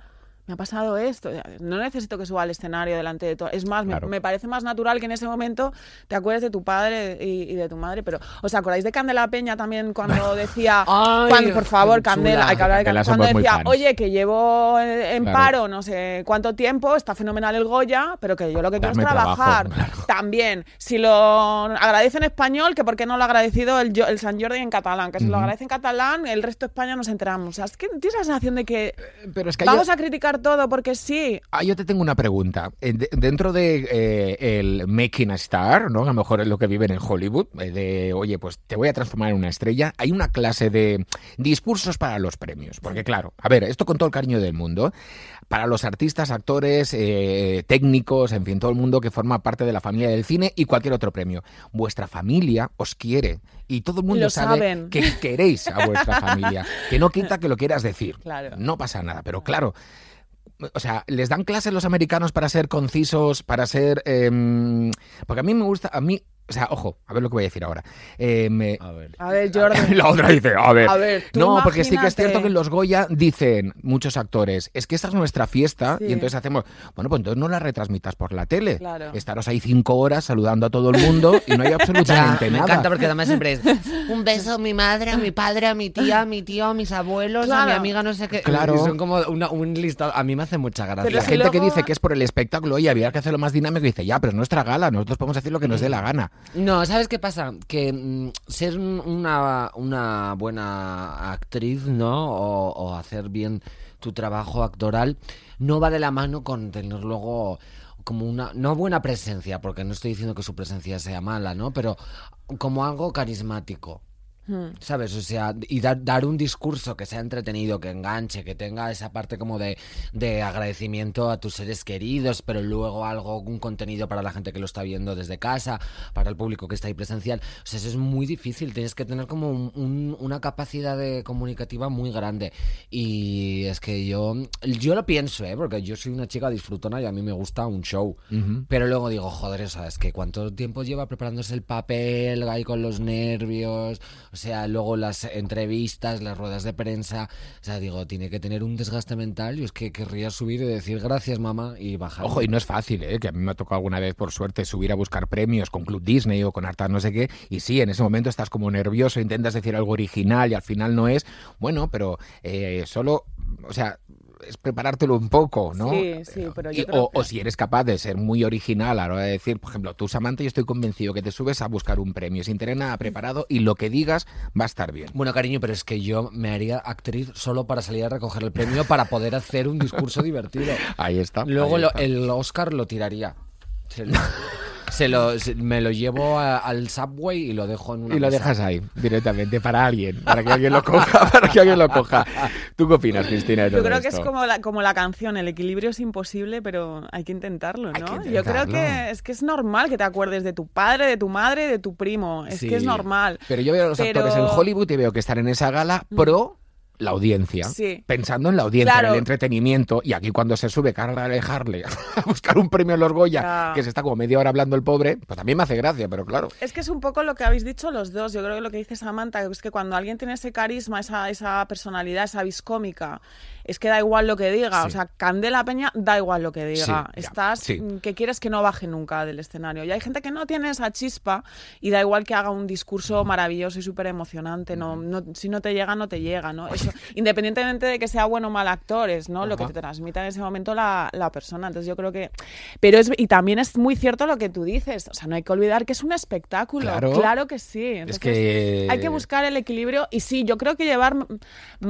me ha pasado esto. No necesito que suba al escenario delante de todo. Es más, me- Claro. me, parece más natural que en ese momento te acuerdes de tu padre y, y de tu madre. Pero, ¿os acordáis de Candela Peña también cuando (laughs) decía, Ay, cuando, por favor, chula. Candela, hay que hablar de Candela cuando decía, oye, que llevo eh, en Claro. paro no sé cuánto tiempo, está fenomenal el Goya, pero que yo lo que quiero es Dame trabajo, trabajar. claro. También, si lo agradece en español, que por qué no lo ha agradecido el, el San Jordi en catalán, que si lo agradece en catalán, el resto de España nos enteramos. O sea, es que tienes la sensación de que Pero es que vamos yo, a criticar todo porque sí. ah, yo te tengo una pregunta. Eh, de- dentro de eh, el making a star, ¿no? A lo mejor es lo que viven en Hollywood, eh, de oye, pues te voy a transformar en una estrella. Hay una clase de discursos para los premios. Porque claro, a ver, esto con todo el cariño del mundo. Para los artistas, actores, eh, técnicos, en fin, todo el mundo que forma parte de la familia del cine y cualquier otro premio. Vuestra familia os quiere y todo el mundo Lo sabe saben. que queréis a vuestra (laughs) familia. Que no quita que lo quieras decir. Claro. No pasa nada, pero claro. O sea, ¿les dan clases los americanos para ser concisos, para ser... em, porque a mí me gusta, a mí... O sea, ojo, a ver lo que voy a decir ahora. Eh, me- A ver. A ver, Jordi. (laughs) la otra dice, a ver. A ver, tú no, porque sí que es cierto que en los Goya dicen muchos actores, es que esta es nuestra fiesta Sí. y entonces hacemos, bueno, pues entonces no la retransmitas por la tele. Claro. Estaros ahí cinco horas saludando a todo el mundo y no hay (laughs) absolutamente me nada. encanta porque además siempre es (laughs) Un beso a mi madre, a mi padre, a mi tía, a mi tío, a mis abuelos, a mi amiga, no sé qué. Claro. Y son como una- un listado. A mí me hace mucha gracia. Pero La si gente que dice que es por el espectáculo y había que hacerlo más dinámico dice, ya, pero es nuestra gala, nosotros podemos hacer lo que nos dé la gana. No, ¿sabes qué pasa? Que mm, ser un- una, una buena actriz, ¿no? O, o hacer bien tu trabajo actoral no va de la mano con tener luego como una, no buena presencia, porque no estoy diciendo que su presencia sea mala, ¿no? Pero como algo carismático. Hmm. ¿Sabes? O sea, y dar, dar un discurso que sea entretenido, que enganche, que tenga esa parte como de, de agradecimiento a tus seres queridos, pero luego algo, un contenido para la gente que lo está viendo desde casa, para el público que está ahí presencial. O sea, eso es muy difícil, tienes que tener como un- un- una capacidad de comunicativa muy grande. Y es que yo, yo lo pienso, ¿eh? Porque yo soy una chica disfrutona y a mí me gusta un show. Pero luego digo, joder, o sea, es que cuánto tiempo lleva preparándose el papel, ahí con los nervios, o sea, luego las entrevistas, las ruedas de prensa, o sea, digo, tiene que tener un desgaste mental y es que querría subir y decir gracias mamá y bajar. Ojo, y no es fácil, ¿eh? que a mí me ha tocado alguna vez, por suerte, subir a buscar premios con Club Disney o con Arta no sé qué, y sí, en ese momento estás como nervioso, intentas decir algo original y al final no es, bueno, pero eh, solo, o sea, es preparártelo un poco, ¿no? Sí, sí, pero yo Y- creo o, que- o si eres capaz de ser muy original a la hora de decir, por ejemplo, tú Samantha, yo estoy convencido que te subes a buscar un premio sin tener nada preparado y lo que digas va a estar bien. Bueno, cariño, pero es que yo me haría actriz solo para salir a recoger el premio para poder hacer un discurso (laughs) divertido. Ahí está. Luego ahí lo- está. el Oscar lo tiraría. Se lo, se lo- se- me lo llevo a- al subway y lo dejo en una Y lo mesa. dejas ahí, directamente, para alguien, para que alguien lo coja, (laughs) para que alguien lo coja. ¿Tú qué opinas, Cristina? de Yo creo que es como la, como la canción, el equilibrio es imposible, pero hay que intentarlo, ¿no? que Yo creo que es que es normal que te acuerdes de tu padre, de tu madre, de tu primo. Es que es normal. Pero yo veo a los Pero- actores en Hollywood y veo que están en esa gala pro la audiencia. Sí. Pensando en la audiencia, Claro. en el entretenimiento. Y aquí cuando se sube Carla Alejarle (laughs) a buscar un premio en los Goya, Ya. que se está como media hora hablando el pobre, pues también me hace gracia, pero claro. Es que es un poco lo que habéis dicho los dos. Yo creo que lo que dice Samantha es que cuando alguien tiene ese carisma, esa, esa personalidad, esa vis cómica, es que da igual lo que diga. Sí. O sea, Candela Peña da igual lo que diga. Sí, ya, Estás sí. mm, que quieres que no baje nunca del escenario. Y hay gente que no tiene esa chispa y da igual que haga un discurso maravilloso y súper emocionante. No, no, si no te llega, no te llega, ¿no? Es eso, independientemente de que sea bueno o mal actor, es ¿no? lo que te transmita en ese momento la, la persona. Entonces yo creo que... Pero es, y también es muy cierto lo que tú dices, o sea, no hay que olvidar que es un espectáculo, Claro. claro, que sí. Entonces, que- Hay que buscar el equilibrio y sí, yo creo que llevar,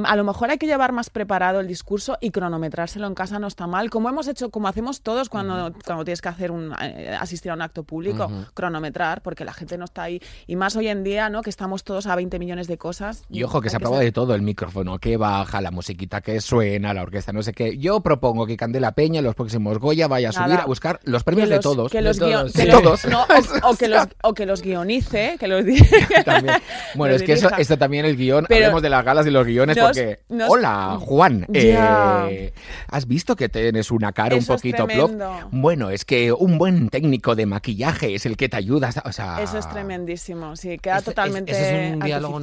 a lo mejor hay que llevar más preparado el discurso y cronometrárselo en casa no está mal, como hemos hecho, como hacemos todos cuando, cuando tienes que hacer un, eh, asistir a un acto público, cronometrar, porque la gente no está ahí. Y más hoy en día, ¿no? Que estamos todos a 20 millones de cosas. Y ojo, que se aprueba de todo, el micrófono que baja, la musiquita que suena, la orquesta, no sé qué. Yo propongo que Candela Peña en los próximos Goya vaya a Nada. subir a buscar los premios de todos. que De los, todos. que De los- todos. no, (laughs) o, o que los, (laughs) o que los guionice, que los (laughs) También. Bueno, es que eso, esto también el guion, Pero hablemos de las galas y los guiones nos- porque... nos- Hola, Juan. Eh, ¿Has visto que tienes una cara Eso un poquito plof? Bueno, es que un buen técnico de maquillaje es el que te ayuda, o sea... Eso es tremendísimo, sí, queda Este- es- totalmente ese es un diálogo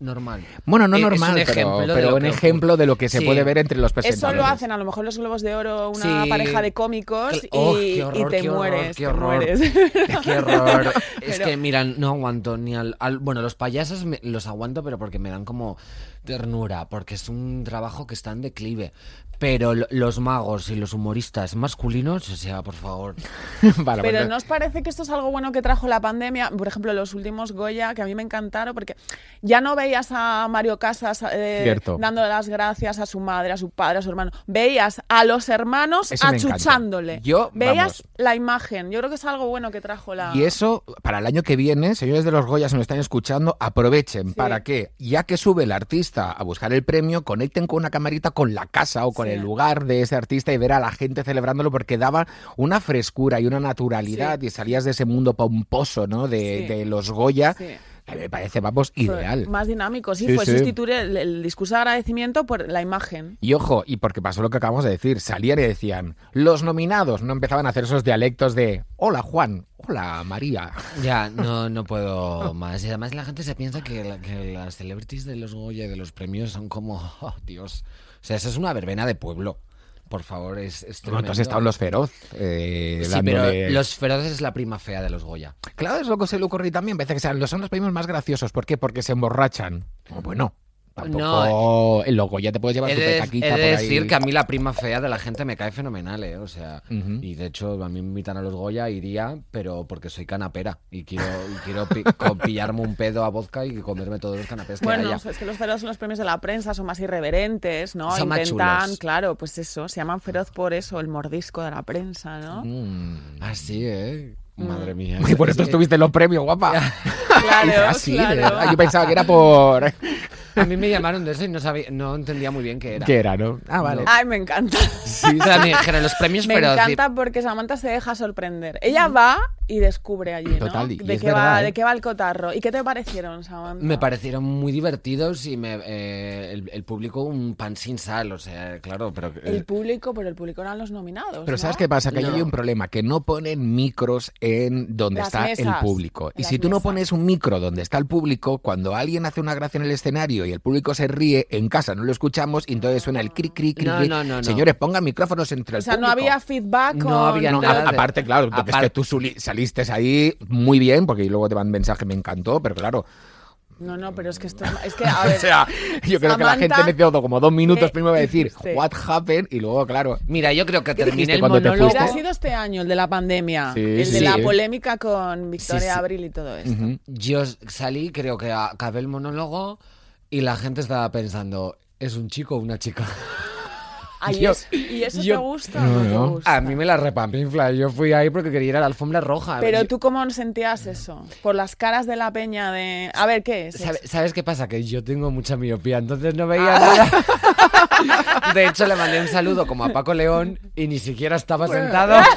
normal. Bueno, no Eh, es un normal, pero, ejemplo un ejemplo de lo que se Sí. puede ver entre los Eso presentadores. lo hacen a lo mejor los Globos de Oro una Sí. pareja de cómicos Cl- y, oh, qué y horror, te qué horror, mueres, qué te horror. mueres. (laughs) Qué horror. (laughs) Es Pero- que, mira, no aguanto ni al... al- bueno, los payasos me- los aguanto, pero porque me dan como ternura, porque es un trabajo que está en declive. Pero lo- los magos y los humoristas masculinos, o sea, por favor. (laughs) Vale, Pero pues, ¿no os parece que esto es algo bueno que trajo la pandemia? Por ejemplo, los últimos Goya, que a mí me encantaron, porque ya no veías a Mario Casas eh, dándole las gracias a su madre, a su padre, a su hermano. Veías a los hermanos Ese achuchándole. Yo, veías vamos. la imagen. Yo creo que es algo bueno que trajo la... Y eso, para el año que viene, señores de los Goya, si nos están escuchando, aprovechen para que, ya que sube el artista a buscar el premio, conecten con una camarita con la casa o con Sí. el lugar de ese artista y ver a la gente celebrándolo porque daba una frescura y una naturalidad Sí. y salías de ese mundo pomposo, ¿no? De, de los Goya. Me parece, vamos, ideal. Más dinámico, sí, Sí, fue sí. sustituir el, el discurso de agradecimiento por la imagen. Y ojo, y porque pasó lo que acabamos de decir, salían y decían, los nominados no empezaban a hacer esos dialectos de, hola Juan, hola María. Ya, (laughs) no, no puedo más. Y además la gente se piensa que, la- que las celebrities de los Goya y de los premios son como, (laughs) oh, Dios. O sea, eso es una verbena de pueblo. Por favor, es, es tú has estado en Los Feroz. eh, Sí, dándole- pero Los Feroces es la prima fea de los Goya. Claro, es lo que se le ocurre también. Parece que sean, son los premios más graciosos. ¿Por qué? Porque se emborrachan. Bueno, tampoco. el logo ya te puedes llevar tu de, petaquita he de por ahí. decir que a mí la prima fea de la gente me cae fenomenal, ¿eh? O sea, y de hecho a mí me invitan a los Goya, iría, pero porque soy canapera y quiero, y quiero pi- (laughs) pillarme un pedo a vodka y comerme todos los canapés que Bueno, haya. es que los feroz son los premios de la prensa, son más irreverentes, ¿no? Son más Intentan, chulos. claro, pues eso, se llaman feroz por eso, el mordisco de la prensa, ¿no? Mm. Así, ¿eh? Mm. Madre mía. Y (laughs) por eso estuviste en los premios, guapa. (laughs) Claro, Ah, sí, de claro. verdad. Yo pensaba que era por. A mí me llamaron de eso y no sabía, no entendía muy bien qué era. ¿Qué era, no? Ah, vale. Ay, me encanta. Sí, o sea, me dijeron los premios Me feroz. y- encanta porque Samantha se deja sorprender. Ella va y descubre allí, ¿no? Total, y de, es qué verdad, va, ¿eh? de qué va el cotarro. ¿Y qué te parecieron, Samantha? Me parecieron muy divertidos y me, eh, el, el público un pan sin sal, o sea, claro, pero... eh, El público, pero el público eran los nominados. Pero ¿no? ¿sabes qué pasa? Que No. hay un problema, que no ponen micros en donde Las está el público. Y las si tú no pones un micro donde está el público, cuando alguien hace una gracia en el escenario y el público se ríe, en casa no lo escuchamos y entonces suena el cri cri cri. No, cri. no, no, no. Señores, pongan micrófonos entre O el sea, no público. había feedback No había No, nada a- aparte, claro, porque es que tú saliste ahí muy bien, porque luego te van mensaje, me encantó, pero claro, No, no, pero es que esto es que, a (laughs) ver, o sea, yo creo que la gente necesitó como dos minutos ¿qué primero de decir, dijiste? what happened, y luego, claro, Mira, yo creo que ¿Qué terminé el cuando te monólogo... Hubiera fuiste? sido este año, el de la pandemia, Sí, el sí, de la polémica con Victoria Sí, sí. Abril y todo esto. Yo salí, creo que acabé el monólogo y la gente estaba pensando, ¿es un chico o una chica? Ay, Yo- es- ¿Y eso yo- te gusta No, o no, te no. gusta? A mí me la repampinfla, yo fui ahí porque quería ir a la alfombra roja. Pero Yo- tú cómo sentías eso? Por las caras de la peña de... A ver, ¿qué es? ¿Sabe- ¿Sabes qué pasa? Que yo tengo mucha miopía, entonces no veía nada. (laughs) De hecho, le mandé un saludo como a Paco León y ni siquiera estaba sentado. (laughs)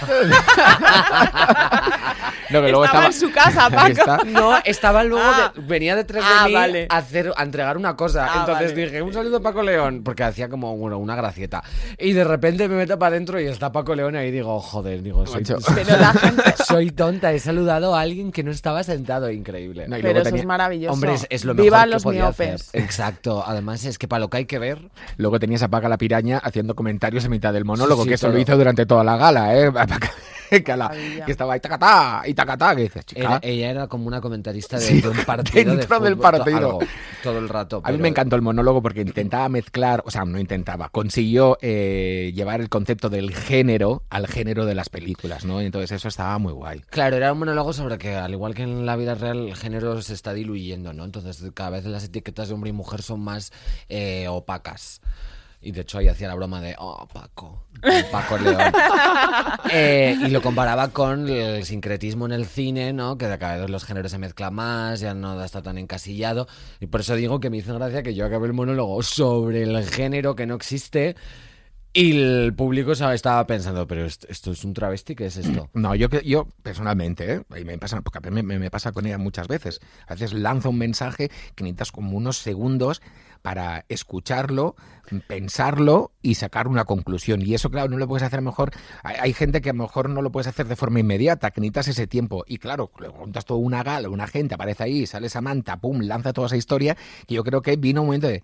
No, que luego Estaba estaba en su casa, Paco. está. No, estaba luego, Ah. de- venía detrás Ah, de mí vale. a, hacer, a entregar una cosa. Ah, Entonces vale. dije, un saludo a Paco León, porque hacía como bueno, una gracieta. Y de repente me meto para adentro y está Paco León ahí y digo, joder, digo, soy. Pero la gente... (laughs) soy tonta, he saludado a alguien que no estaba sentado, increíble. No, y Pero luego eso tenía- es maravilloso. Hombre, es, es lo mejor Viva que los podía miopes. hacer. Exacto. Además es que para lo que hay que ver, Luego tenías a Paca la piraña haciendo comentarios en mitad del monólogo, Sí, sí, que eso lo hizo durante toda la gala, ¿eh? (laughs) (laughs) que, la- que estaba ahí tacatá, y tacatá, que dices, chica. Era- ella era como una comentarista de, Sí, de un (laughs) partido de dentro del fútbol, partido. algo, todo el rato. A mí me encantó el monólogo porque intentaba mezclar, o sea, no intentaba, consiguió eh, llevar el concepto del género al género de las películas, ¿no? Entonces eso estaba muy guay. Claro, era un monólogo sobre que, al igual que en la vida real, el género se está diluyendo, ¿no? Entonces, cada vez las etiquetas de hombre y mujer son más eh, opacas. Y de hecho ahí hacía la broma de, oh, Paco, Paco León. (laughs) Eh, y lo comparaba con el sincretismo en el cine, ¿no? Que de cada vez los géneros se mezclan más, ya no está tan encasillado. Y por eso digo que me hizo gracia que yo acabé el monólogo sobre el género que no existe. Y el público estaba pensando, pero esto, es un travesti, ¿qué es esto? No, yo, que- yo personalmente, ¿eh? y me pasa, porque me, me pasa con ella muchas veces, a veces lanza un mensaje que necesitas como unos segundos para escucharlo, pensarlo y sacar una conclusión. Y eso, claro, no lo puedes hacer mejor. Hay, gente que a lo mejor no lo puedes hacer de forma inmediata, que necesitas ese tiempo. Y claro, le juntas toda una gala, una gente aparece ahí, sale Samantha, pum, lanza toda esa historia. Y yo creo que vino un momento de.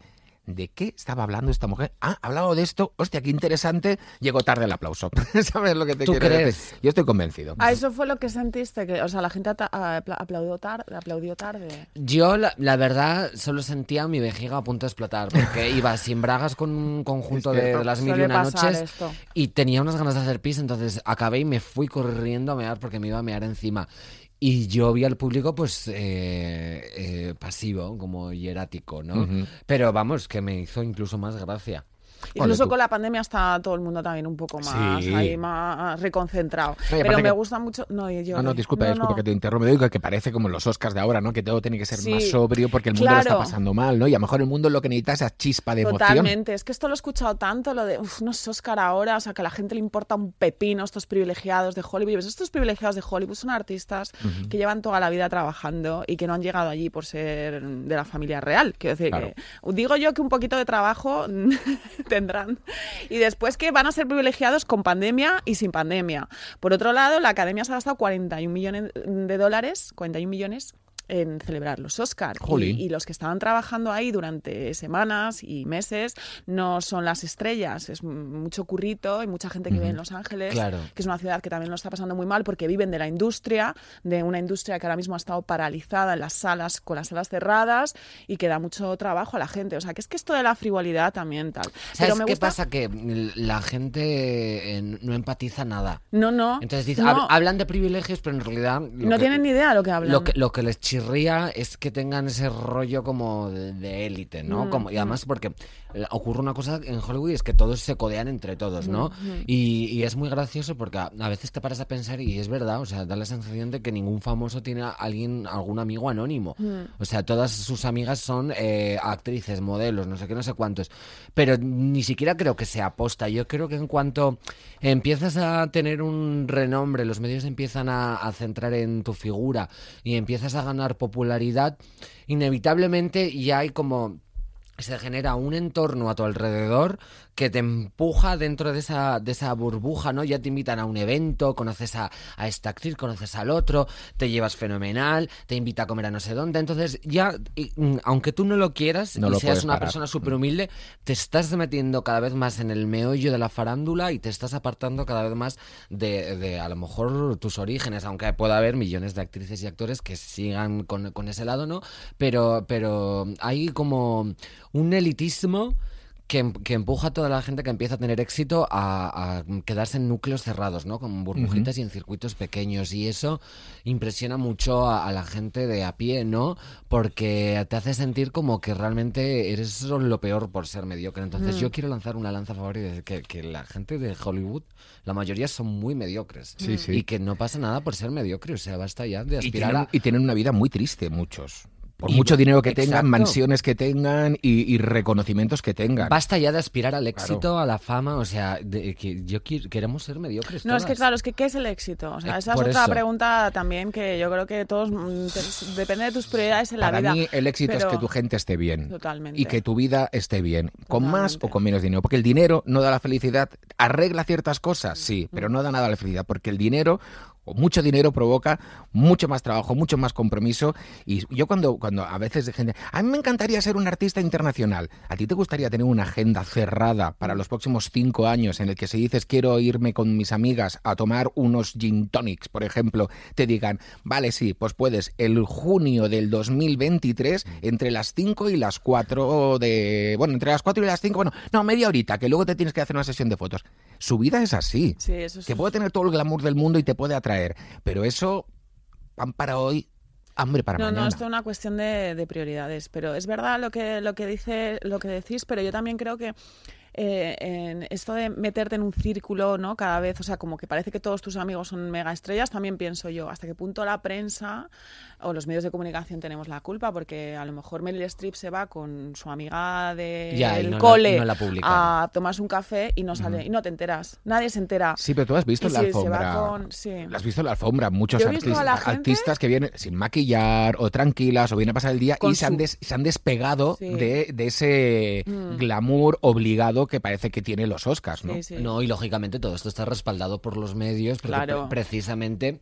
¿De qué estaba hablando esta mujer? Ah, ha hablado de esto. Hostia, qué interesante. Llegó tarde el aplauso. (laughs) ¿Sabes lo que te ¿Tú quiero crees? decir? Yo estoy convencido. Ah, eso fue lo que sentiste, que, o sea, la gente aplaudió tarde, aplaudió tarde. Yo, la, la verdad, solo sentía mi vejiga a punto de explotar, porque (laughs) iba sin bragas con un conjunto de, de las mil y una noches esto. y tenía unas ganas de hacer pis, entonces acabé y me fui corriendo a mear porque me iba a mear encima. Y yo vi al público, pues, eh, eh, pasivo, como hierático, ¿no? Pero vamos, que me hizo incluso más gracia. Incluso con la pandemia está todo el mundo también un poco más Sí. ahí más reconcentrado. Pero me que- gusta mucho. No, yo, No, no, disculpa, no, disculpa no. que te interrumpa. Digo que parece como los Oscars de ahora, ¿no? Que todo tiene que ser Sí, más sobrio porque el mundo lo está pasando mal, ¿no? Y a lo mejor el mundo lo que necesita es esa chispa de emoción. Totalmente, es que esto lo he escuchado tanto, lo de "Uf, no es Oscar ahora, o sea, que a la gente le importa un pepino estos privilegiados de Hollywood. Pues estos privilegiados de Hollywood son artistas que llevan toda la vida trabajando y que no han llegado allí por ser de la familia real. Quiero decir Claro. que digo yo que un poquito de trabajo (laughs) tendrán. Y después que van a ser privilegiados con pandemia y sin pandemia. Por otro lado, la academia se ha gastado 41 millones de dólares, 41 millones en celebrar los Oscars. Y, y los que estaban trabajando ahí durante semanas y meses no son las estrellas, es mucho currito y mucha gente que vive en Los Ángeles, Claro. que es una ciudad que también lo está pasando muy mal porque viven de la industria, de una industria que ahora mismo ha estado paralizada en las salas, con las salas cerradas y que da mucho trabajo a la gente. O sea, que es que esto de la frivolidad también tal. ¿Sabes Pero me qué gusta... pasa? Que la gente eh, no empatiza nada. No, no. Entonces dice, no, hab- hablan de privilegios, pero en realidad... no que- tienen ni idea de lo que hablan. Lo que, lo que les chirría es que tengan ese rollo como de élite, ¿no? Mm, Como, y además porque eh, ocurre una cosa en Hollywood es que todos se codean entre todos, ¿no? Mm, Y, y es muy gracioso porque a, a veces te paras a pensar y es verdad, o sea, da la sensación de que ningún famoso tiene a alguien, algún amigo anónimo. Mm. O sea, todas sus amigas son eh, actrices, modelos, no sé qué, no sé cuántos. Pero ni siquiera creo que sea aposta. Yo creo que en cuanto empiezas a tener un renombre, los medios empiezan a, a centrar en tu figura y empiezas a ganar popularidad, inevitablemente ya hay como se genera un entorno a tu alrededor que te empuja dentro de esa, de esa burbuja, ¿no? Ya te invitan a un evento, conoces a, a esta actriz, conoces al otro, te llevas fenomenal, te invita a comer a no sé dónde. Entonces, ya, y, mm, aunque tú no lo quieras No y lo seas una parar. persona súper humilde, te estás metiendo cada vez más en el meollo de la farándula y te estás apartando cada vez más de, de, a lo mejor tus orígenes, aunque pueda haber millones de actrices y actores que sigan con, con ese lado, ¿no? Pero, pero hay como un elitismo que, em- que empuja a toda la gente que empieza a tener éxito a, a quedarse en núcleos cerrados, ¿no? Con burbujitas y en circuitos pequeños. Y eso impresiona mucho a, a la gente de a pie, ¿no? Porque te hace sentir como que realmente eres lo peor por ser mediocre. Entonces yo quiero lanzar una lanza a favor y decir que, que la gente de Hollywood, la mayoría son muy mediocres. Sí, sí. Y que no pasa nada por ser mediocre. O sea, basta ya de Y aspirar tienen, a... y tienen una vida muy triste, muchos. Por Y- mucho dinero que tengan, mansiones que tengan y, y reconocimientos que tengan. Basta ya de aspirar al Claro. éxito, a la fama, o sea, de, que yo qui- queremos ser mediocres. No, es que claro, es que ¿qué es el éxito? O sea, Eh, esa es otra eso. pregunta también que yo creo que todos, mm, te- depende de tus prioridades en la Para vida. mí el éxito es que tu gente esté bien. Totalmente. Y que tu vida esté bien. Con más o con menos dinero. Porque el dinero no da la felicidad. Arregla ciertas cosas, sí, pero no da nada la felicidad. Porque el dinero o mucho dinero provoca mucho más trabajo, mucho más compromiso. Y yo cuando, cuando a veces de gente, a mí me encantaría ser un artista internacional. ¿A ti te gustaría tener una agenda cerrada para los próximos cinco años en el que si dices quiero irme con mis amigas a tomar unos gin tonics, por ejemplo, te digan, vale, sí, pues puedes el junio del 2023 entre las 5 y las 4 de... Bueno, entre las 4 y las 5, bueno, no, media horita, que luego te tienes que hacer una sesión de fotos. Su vida es así. Sí, eso es- Que puede tener todo el glamour del mundo y te puede atraer, pero eso, pan para hoy, hambre para No, mañana. no, esto es una cuestión de, de prioridades, pero es verdad lo que, lo que dice, lo que decís, pero yo también creo que eh, en esto de meterte en un círculo, ¿no? Cada vez, o sea, como que parece que todos tus amigos son mega estrellas, también pienso yo, hasta qué punto la prensa o los medios de comunicación tenemos la culpa, porque a lo mejor Meryl Streep se va con su amiga del la- cole no la publican. a tomarse un café y no sale, y no te enteras, nadie se entera. Sí, pero tú has visto Y la si se va alfombra. con- sí. ¿La has visto la alfombra? Muchos artistas, gente- artistas que vienen sin maquillar o tranquilas o vienen a pasar el día Con y se han, su- des- se han despegado Sí. de, de ese Mm. glamour obligado que parece que tiene los Oscars, ¿no? Sí, sí. No, y lógicamente todo esto está respaldado por los medios, porque Claro. pre- precisamente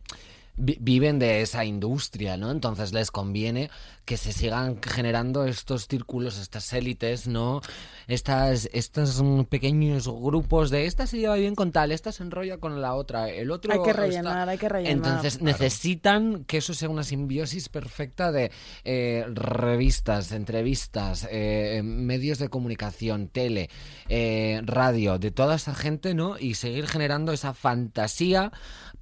viven de esa industria, ¿no? Entonces les conviene que se sigan generando estos círculos, estas élites, ¿no? Estas, estos mm, pequeños grupos de esta se lleva bien con tal, esta se enrolla con la otra, el otro. Hay que está- rellenar, hay que rellenar. Entonces necesitan que eso sea una simbiosis perfecta de eh, revistas, entrevistas, eh, medios de comunicación, tele, eh, radio, de toda esa gente, ¿no? Y seguir generando esa fantasía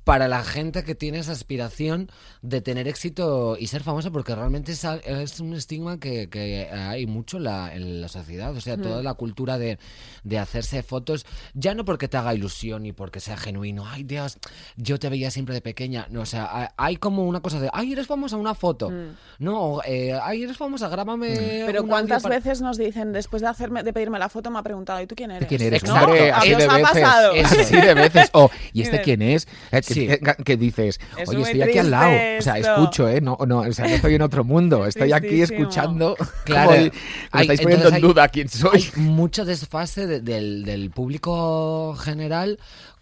para la gente que tiene esa aspiración de tener éxito y ser famosa, porque realmente es, un estigma que, que hay mucho en la, en la sociedad. O sea, toda la cultura de, de hacerse fotos, ya no porque te haga ilusión y porque sea genuino, ay Dios, yo te veía siempre de pequeña. No, o sea, hay- hay como una cosa de, ay, eres famosa, una foto. No, eh, ay, eres famosa, grábame. Pero un ¿cuántas audio para-". veces nos dicen, después de hacerme, de pedirme la foto, me ha preguntado, ¿y tú quién eres? ¿Quién eres? ¿No? Hombre, ¿A así de ha veces. Así de veces. (laughs) O, ¿y este quién es? Eh, Sí. que- que dices, Es oye, estoy aquí al lado. O sea, escucho, ¿eh? No, no, o sea, no estoy en otro mundo. (laughs) Estoy aquí Tristísimo. escuchando. (laughs) Claro. Como, el- me Hay- estáis poniendo en hay- duda quién soy. Hay mucho desfase de- del, del público general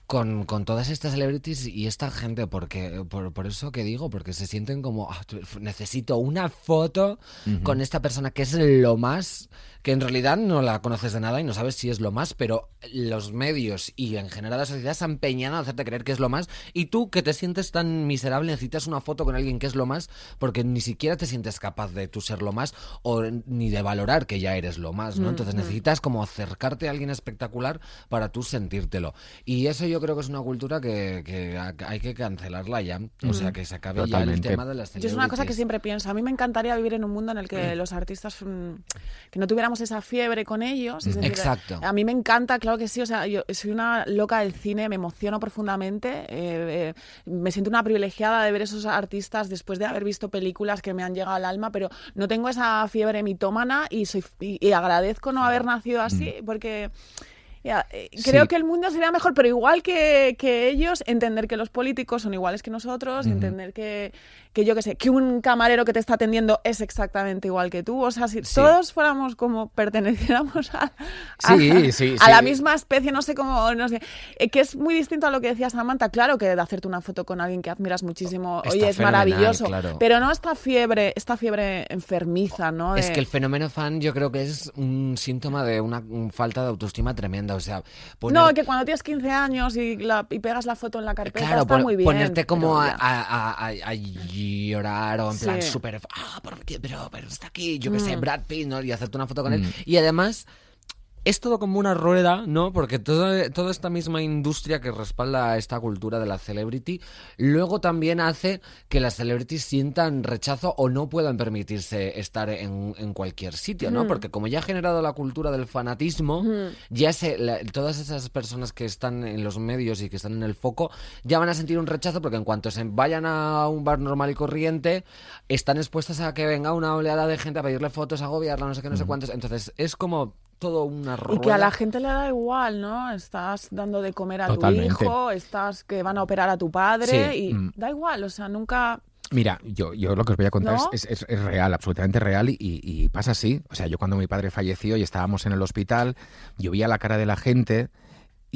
con, con todas estas celebrities y esta gente, porque por, por eso que digo, porque se sienten como, "Ah, necesito una foto con esta persona que es lo más, que en realidad no la conoces de nada y no sabes si es lo más, pero los medios y en general la sociedad se han empeñado en hacerte creer que es lo más y tú que te sientes tan miserable necesitas una foto con alguien que es lo más porque ni siquiera te sientes capaz de tú ser lo más o ni de valorar que ya eres lo más, ¿no? Entonces necesitas como acercarte a alguien espectacular para tú sentírtelo. Y eso yo creo que es una cultura que, que ha- hay que cancelarla ya. O sea, que se acabe ya el Totalmente. tema de las Yo es una cosa que siempre pienso. A mí me encantaría vivir en un mundo en el que los artistas, mm, que no tuviéramos esa fiebre con ellos. es decir, Exacto. A mí me encanta, claro que sí. O sea, yo soy una loca del cine, me emociono profundamente. eh, eh, me siento una privilegiada de ver esos artistas después de haber visto películas que me han llegado al alma, pero no tengo esa fiebre mitómana y, soy, y, y agradezco no haber nacido así, porque... ya, eh, creo Sí. que el mundo sería mejor, pero igual que, que ellos, entender que los políticos son iguales que nosotros, entender que, que yo qué sé, que un camarero que te está atendiendo es exactamente igual que tú. O sea, si Sí. todos fuéramos como perteneciéramos a, a- Sí, (laughs) la misma especie, no sé cómo, no sé, eh, que es muy distinto a lo que decía Samantha. Claro que de hacerte una foto con alguien que admiras muchísimo, Está oye, es maravilloso, claro. pero no esta fiebre, esta fiebre enfermiza, ¿no? Es que el fenómeno fan yo creo que es un síntoma de una un falta de autoestima tremenda. O sea, poner- No, que cuando tienes 15 años y, la- y pegas la foto en la carpeta Claro, está pon- muy bien. ponerte como a, ya. a- a- a- a llorar o en plan súper, ah, ¿por qué? pero, pero está aquí, yo qué Mm. sé, Brad Pitt, ¿no? Y hacerte una foto con él. Y además, es todo como una rueda, ¿no? Porque todo, toda esta misma industria que respalda esta cultura de la celebrity, luego también hace que las celebrities sientan rechazo o no puedan permitirse estar en, en cualquier sitio, ¿no? Porque como ya ha generado la cultura del fanatismo, ya se, la- todas esas personas que están en los medios y que están en el foco, ya van a sentir un rechazo porque en cuanto se vayan a un bar normal y corriente, están expuestas a que venga una oleada de gente a pedirle fotos, a agobiarla, no sé qué, no sé cuántos. Entonces, es como todo una rueda. Y que a la gente le da igual, ¿no? Estás dando de comer a Totalmente. tu hijo, estás que van a operar a tu padre Sí. y Mm. da igual, o sea, nunca... Mira, yo, yo lo que os voy a contar ¿No? es, es- es real, absolutamente real y, y pasa así. O sea, yo cuando mi padre falleció y estábamos en el hospital, yo veía la cara de la gente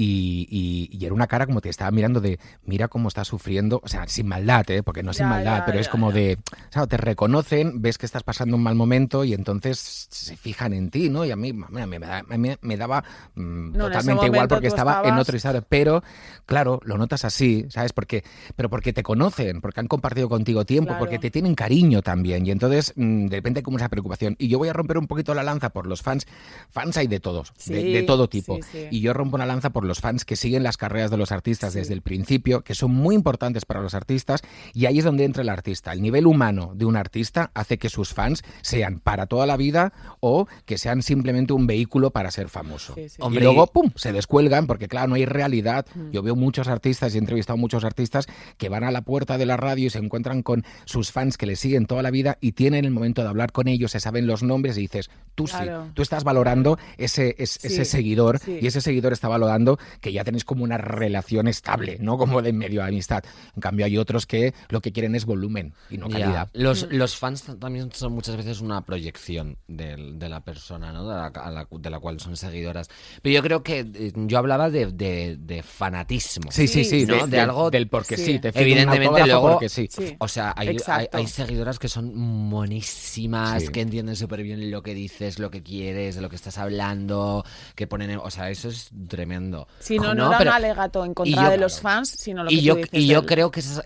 y, y, era una cara como te estaba mirando de, mira cómo está sufriendo, o sea, sin maldad, ¿eh? porque no es sin maldad, ya, pero es como ya. de, ¿sabes? te reconocen, ves que estás pasando un mal momento y entonces se fijan en ti, ¿no? Y a mí mira, me, da- me- me daba mm, No, totalmente igual porque estaba en otro estado, pero claro, lo notas así, ¿sabes? Porque, pero porque te conocen, porque han compartido contigo tiempo, Claro. porque te tienen cariño también y entonces mm, de repente hay como esa preocupación. Y yo voy a romper un poquito la lanza por los fans, fans hay de todos, de, todo tipo. sí, sí. Y yo rompo una lanza por los fans que siguen las carreras de los artistas Sí. desde el principio, que son muy importantes para los artistas, y ahí es donde entra el artista. El nivel humano de un artista hace que sus fans sean para toda la vida o que sean simplemente un vehículo para ser famoso. Sí, sí. Hombre, y luego, ¡pum!, se descuelgan porque, claro, no hay realidad. Mm. Yo veo muchos artistas y he entrevistado muchos artistas que van a la puerta de la radio y se encuentran con sus fans que les siguen toda la vida y tienen el momento de hablar con ellos, se saben los nombres y dices, tú Claro. sí, tú estás valorando ese, es- ese seguidor sí. y ese seguidor está valorando que ya tenéis como una relación estable, no como de medio de amistad. En cambio, hay otros que lo que quieren es volumen y no calidad. Los, Mm. los fans también son muchas veces una proyección del- de, la persona, ¿no? De la, a la- de la cual son seguidoras. Pero yo creo que eh, yo hablaba de, de- de fanatismo. Sí, sí, sí, de, ¿no? De de- algo- del porque sí, Sí. te Evidentemente, luego- porque sí. Sí. O sea, hay, hay, seguidoras que son monísimas, Sí. que entienden súper bien lo que dices, lo que quieres, de lo que estás hablando, que ponen... en- O sea, eso es tremendo. Si no, no, era pero- un alegato en contra yo- de los fans, sino lo que y tú yo, dices y yo creo que esas,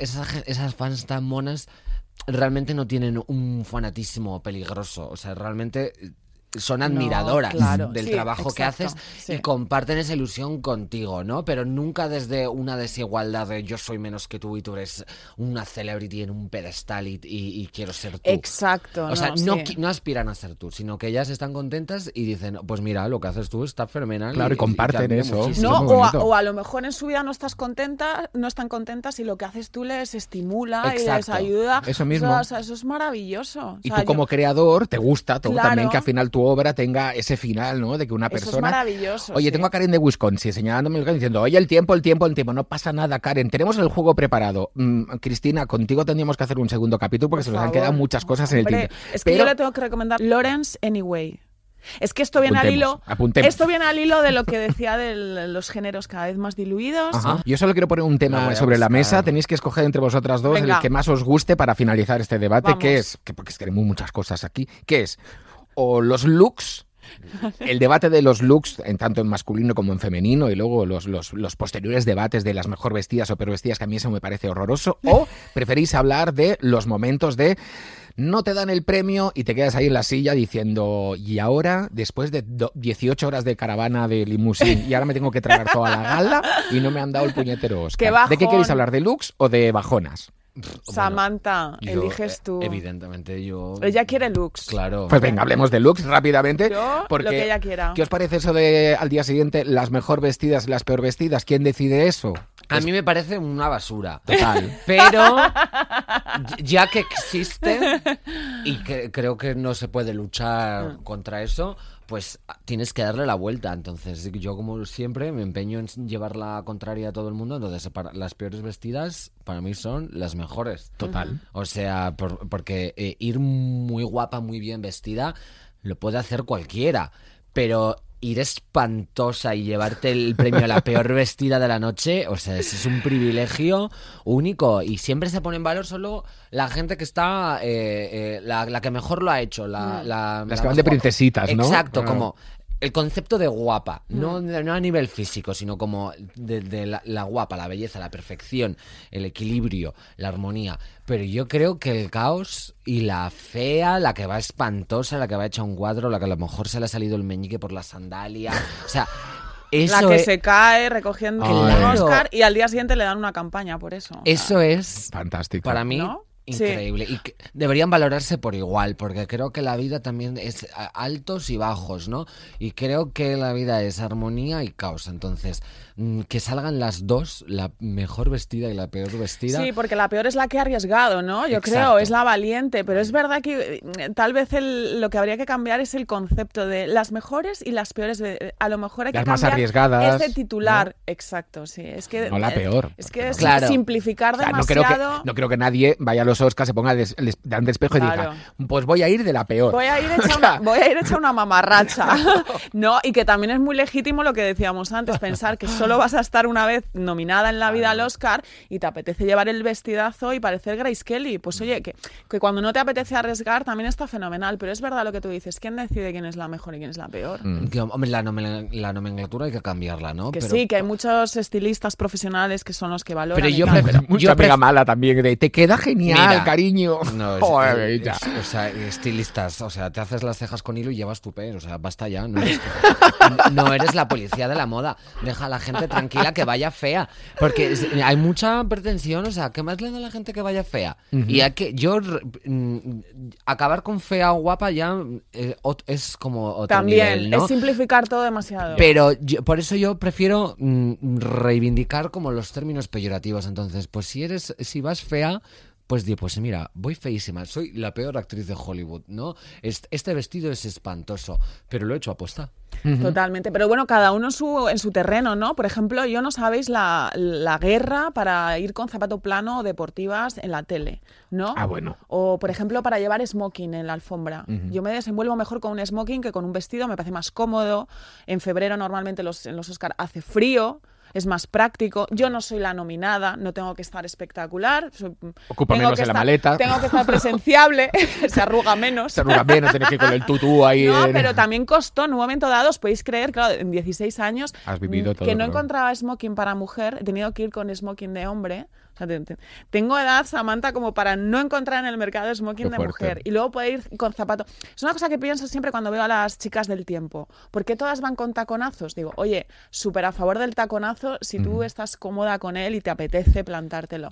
esas fans tan monas realmente no tienen un fanatismo peligroso. O sea, realmente son No, admiradoras claro, del sí, trabajo que haces sí. y comparten esa ilusión contigo, ¿no? Pero nunca desde una desigualdad de yo soy menos que tú y tú eres una celebrity en un pedestal y, y- y quiero ser tú. Exacto. O sea, no, sí. aspiran a ser tú, sino que ellas están contentas y dicen, pues mira, lo que haces tú está fenomenal. Claro, y te comparten eso. muchísimo". No, o a, bonito. o a lo mejor en su vida no estás contenta, no están contentas y lo que haces tú les estimula y les Exacto. ayuda. Eso mismo. O sea, o sea, eso es maravilloso. Y O sea, tú como creador te gusta todo Claro. también que al final tu obra tenga ese final, ¿no? De que una Eso es persona... maravilloso. Oye, sí. tengo a Karen de Wisconsin señalándome el diciendo, oye, el tiempo, el tiempo, el tiempo. No pasa nada, Karen. Tenemos el juego preparado. Mm, Cristina, contigo tendríamos que hacer un segundo capítulo porque Por se nos han quedado muchas cosas en el tintero. Es que Pero yo le tengo que recomendar Lawrence Anyway. Es que esto viene al hilo. apuntemos. Esto viene al hilo de lo que decía de los géneros cada vez más diluidos. Ajá. Yo solo quiero poner un tema sobre la mesa. Tenéis que escoger entre vosotras dos Venga. el que más os guste para finalizar este debate, que es, que porque es que tenemos muchas cosas aquí, que es o los looks, el debate de los looks, en tanto en masculino como en femenino, y luego los, los, los posteriores debates de las mejor vestidas o peor vestidas, que a mí eso me parece horroroso, o (laughs) preferís hablar de los momentos de no te dan el premio y te quedas ahí en la silla diciendo, y ahora, después de do- 18 horas de caravana de limusín, y ahora me tengo que tragar toda la gala y no me han dado el puñetero (laughs) Oscar. ¡Qué ¿De qué queréis hablar? ¿De looks o de bajonas? Samantha, Yo, eliges eh, tú. Evidentemente yo... Ella quiere looks. Claro. Pues venga, hablemos de looks rápidamente. Yo, porque, lo que ella quiera. ¿Qué os parece eso de al día siguiente las mejor vestidas y las peor vestidas? ¿Quién decide eso? A mí me parece una basura. Total. (laughs) Pero ya que existe y que creo que no se puede luchar contra eso, pues tienes que darle la vuelta. Entonces yo como siempre me empeño en llevar la contraria a todo el mundo. Entonces para- las peores vestidas para mí son las mejores. Total. O sea, por- porque eh, ir muy guapa, muy bien vestida, lo puede hacer cualquiera. Pero ir espantosa y llevarte el premio a la peor (laughs) vestida de la noche, o sea, es un privilegio único. Y siempre se pone en valor solo la gente que está, eh, eh, la, la que mejor lo ha hecho. La, la- Las la que van de princesitas, ¿no? Exacto, Ah. como el concepto de guapa, no, no a nivel físico, sino como de, de la, la guapa, la belleza, la perfección, el equilibrio, la armonía. Pero yo creo que el caos y la fea, la que va espantosa, la que va hecha un cuadro, la que a lo mejor se le ha salido el meñique por la sandalia, o sea, (laughs) eso la que es, se cae recogiendo un. Oscar y al día siguiente le dan una campaña por eso. O sea, eso es Fantástico. para mí ¿No? Sí. increíble. Y que deberían valorarse por igual porque creo que la vida también es altos y bajos no y creo que la vida es armonía y caos. Entonces que salgan las dos la mejor vestida y la peor vestida Sí, porque la peor es la que ha arriesgado, ¿no? Yo creo, es la valiente, pero es verdad que eh, tal vez el- lo que habría que cambiar es el concepto de las mejores y las peores. de- A lo mejor hay Las que más cambiar arriesgadas, ese titular, exacto, sí. Es que No la peor. Es que es Claro. simplificar O sea, no creo, que, demasiado. no creo que nadie vaya a los Oscars se ponga delante del espejo y diga, pues voy a ir de la peor. Voy a ir (laughs) hecha una, voy a ir hecha una mamarracha. (laughs) (laughs) no, y que también es muy legítimo lo que decíamos antes, pensar que solo vas a estar una vez nominada en la vida al Oscar y te apetece llevar el vestidazo y parecer Grace Kelly. Pues oye, que, que cuando no te apetece arriesgar también está fenomenal, pero es verdad lo que tú dices, ¿quién decide quién es la mejor y quién es la peor? Que, hombre, la, nomen- la nomenclatura hay que cambiarla, ¿no? Que Pero- sí, que hay muchos estilistas profesionales que son los que valoran. Pero yo tal. prefiero- mucha yo amiga pref- mala también, de te queda genial, Mira, cariño. No, (laughs) es, Joder, es- ya. es- o sea, estilistas, o sea, te haces las cejas con hilo y llevas tu o sea, basta ya, no eres, (laughs) no eres la policía de la moda, deja a la gente tranquila que vaya fea, porque hay mucha pretensión, o sea, ¿qué más le da a la gente que vaya fea? Y hay que, yo, mm, acabar con fea o guapa ya eh, es como otro También, nivel, ¿no? es simplificar todo demasiado. Pero yo- por eso yo prefiero mm, reivindicar como los términos peyorativos. Entonces, pues si eres, si vas fea, pues di, pues mira, voy feísima, soy la peor actriz de Hollywood, ¿no? Est- Este vestido es espantoso, pero lo he hecho aposta. Totalmente, pero bueno, cada uno en su, en su terreno, ¿no? Por ejemplo, yo no sabéis la, la guerra para ir con zapato plano o deportivas en la tele, ¿no? Ah, bueno. O, por ejemplo, para llevar smoking en la alfombra. Yo me desenvuelvo mejor con un smoking que con un vestido, me parece más cómodo. En febrero normalmente los, en los Oscar hace frío. Es más práctico. Yo no soy la nominada, no tengo que estar espectacular. soy- Ocupa menos en la maleta. Tengo que estar presenciable, (laughs) (laughs) se arruga menos. Se arruga menos, tienes que ir con el tutú ahí. No, en- pero también costó en un momento dado, os podéis creer, claro, en 16 años, Has vivido mm, todo, que no claro. encontraba smoking para mujer, he tenido que ir con smoking de hombre. O sea, te- te- tengo edad, Samantha, como para no encontrar en el mercado smoking de mujer. Y luego poder ir con zapato. Es una cosa que pienso siempre cuando veo a las chicas del tiempo. ¿Por qué todas van con taconazos? Digo, oye, súper a favor del taconazo si tú estás cómoda con él y te apetece plantártelo.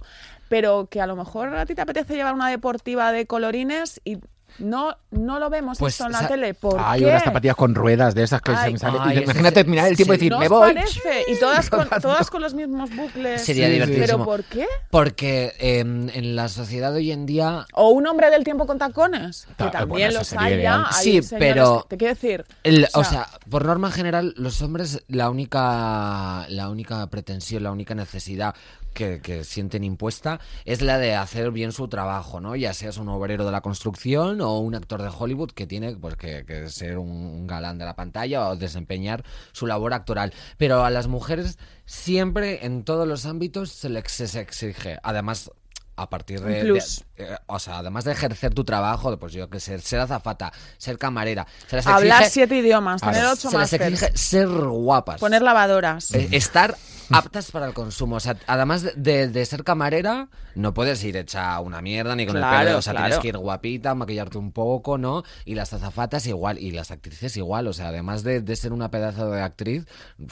Pero que a lo mejor a ti te apetece llevar una deportiva de colorines y no, no lo vemos Pues, esto en la tele. ¿Por Hay qué? unas zapatillas con ruedas de esas que Ay, se me salen. ay, y imagínate se- terminar el tiempo y decir, ¿No me os voy. parece? Y todas con, (laughs) todas con los mismos bucles. Sería divertidísimo. ¿Pero por qué? Porque em, en la sociedad de hoy en día O un hombre del tiempo con tacones, que Ah, también bueno, los hay ya. Sí, pero- que- Te quiero decir. El- o, sea, por norma general, los hombres, la única, la única pretensión, la única necesidad que, que sienten impuesta es la de hacer bien su trabajo, ¿no? Ya seas un obrero de la construcción o un actor de Hollywood que tiene pues, que, ser un, galán de la pantalla o desempeñar su labor actoral. Pero a las mujeres siempre, en todos los ámbitos, se les exige. Además, a partir de- eh, o sea, además de ejercer tu trabajo, pues yo que sé, ser azafata, ser camarera, se les Hablar siete idiomas, tener ocho se les másters, exige ser guapas. poner lavadoras. Eh, estar aptas para el consumo. O sea, además de, de- de ser camarera, no puedes ir hecha una mierda ni con el pelo. O sea, claro. tienes que ir guapita, maquillarte un poco, ¿no? Y las azafatas igual, y las actrices igual. O sea, además de, de ser una pedazo de actriz,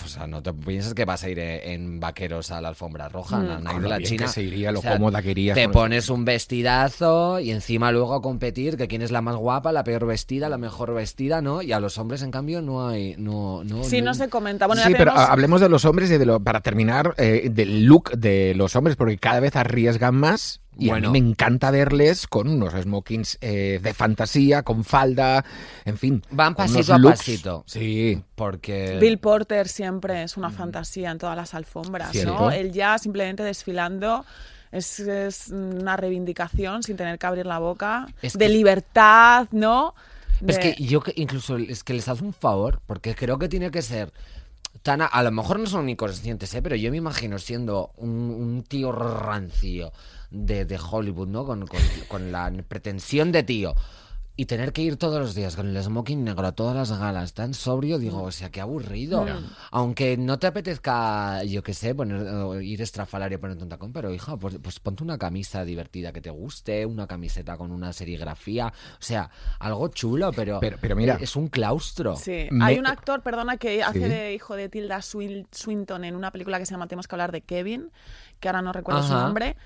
o sea, no te piensas que vas a ir en vaqueros a la alfombra roja, de lo la bien China. que se iría, lo O sea, cómoda que irías Te pones un y encima luego a competir, que quién es la más guapa, la peor vestida, la mejor vestida, ¿no? Y a los hombres, en cambio, no hay... No, no, Sí, no se comenta. Bueno, sí, pero tenemos- ha- hablemos de los hombres y de lo, para terminar, eh, del look de los hombres, porque cada vez arriesgan más. Y Bueno. a mí me encanta verles con unos smokings eh, de fantasía, con falda, en fin. Van pasito a looks- pasito. Sí. Porque... Bill Porter siempre es una fantasía en todas las alfombras, Cierto. ¿no? Él ya simplemente desfilando es, es una reivindicación sin tener que abrir la boca, Es de libertad, ¿no? Es que yo que incluso es que les hace un favor, porque creo que tiene que ser tan... A, a lo mejor no son ni conscientes, ¿eh? pero yo me imagino siendo un, un tío rancio de, de Hollywood, ¿no? Con, con- con la pretensión de tío. Y tener que ir todos los días con el smoking negro a todas las galas, tan sobrio, digo, o sea, qué aburrido. Aunque no te apetezca, yo qué sé, poner, ir estrafalario y ponerte un tacón, pero hija, pues, pues ponte una camisa divertida que te guste, una camiseta con una serigrafía, o sea, algo chulo, pero, Pero- pero mira. es un claustro. Sí, Me- hay un actor, perdona, que hace Sí. de hijo de Tilda Swin- Swinton en una película que se llama Tenemos que hablar de Kevin, que ahora no recuerdo su nombre,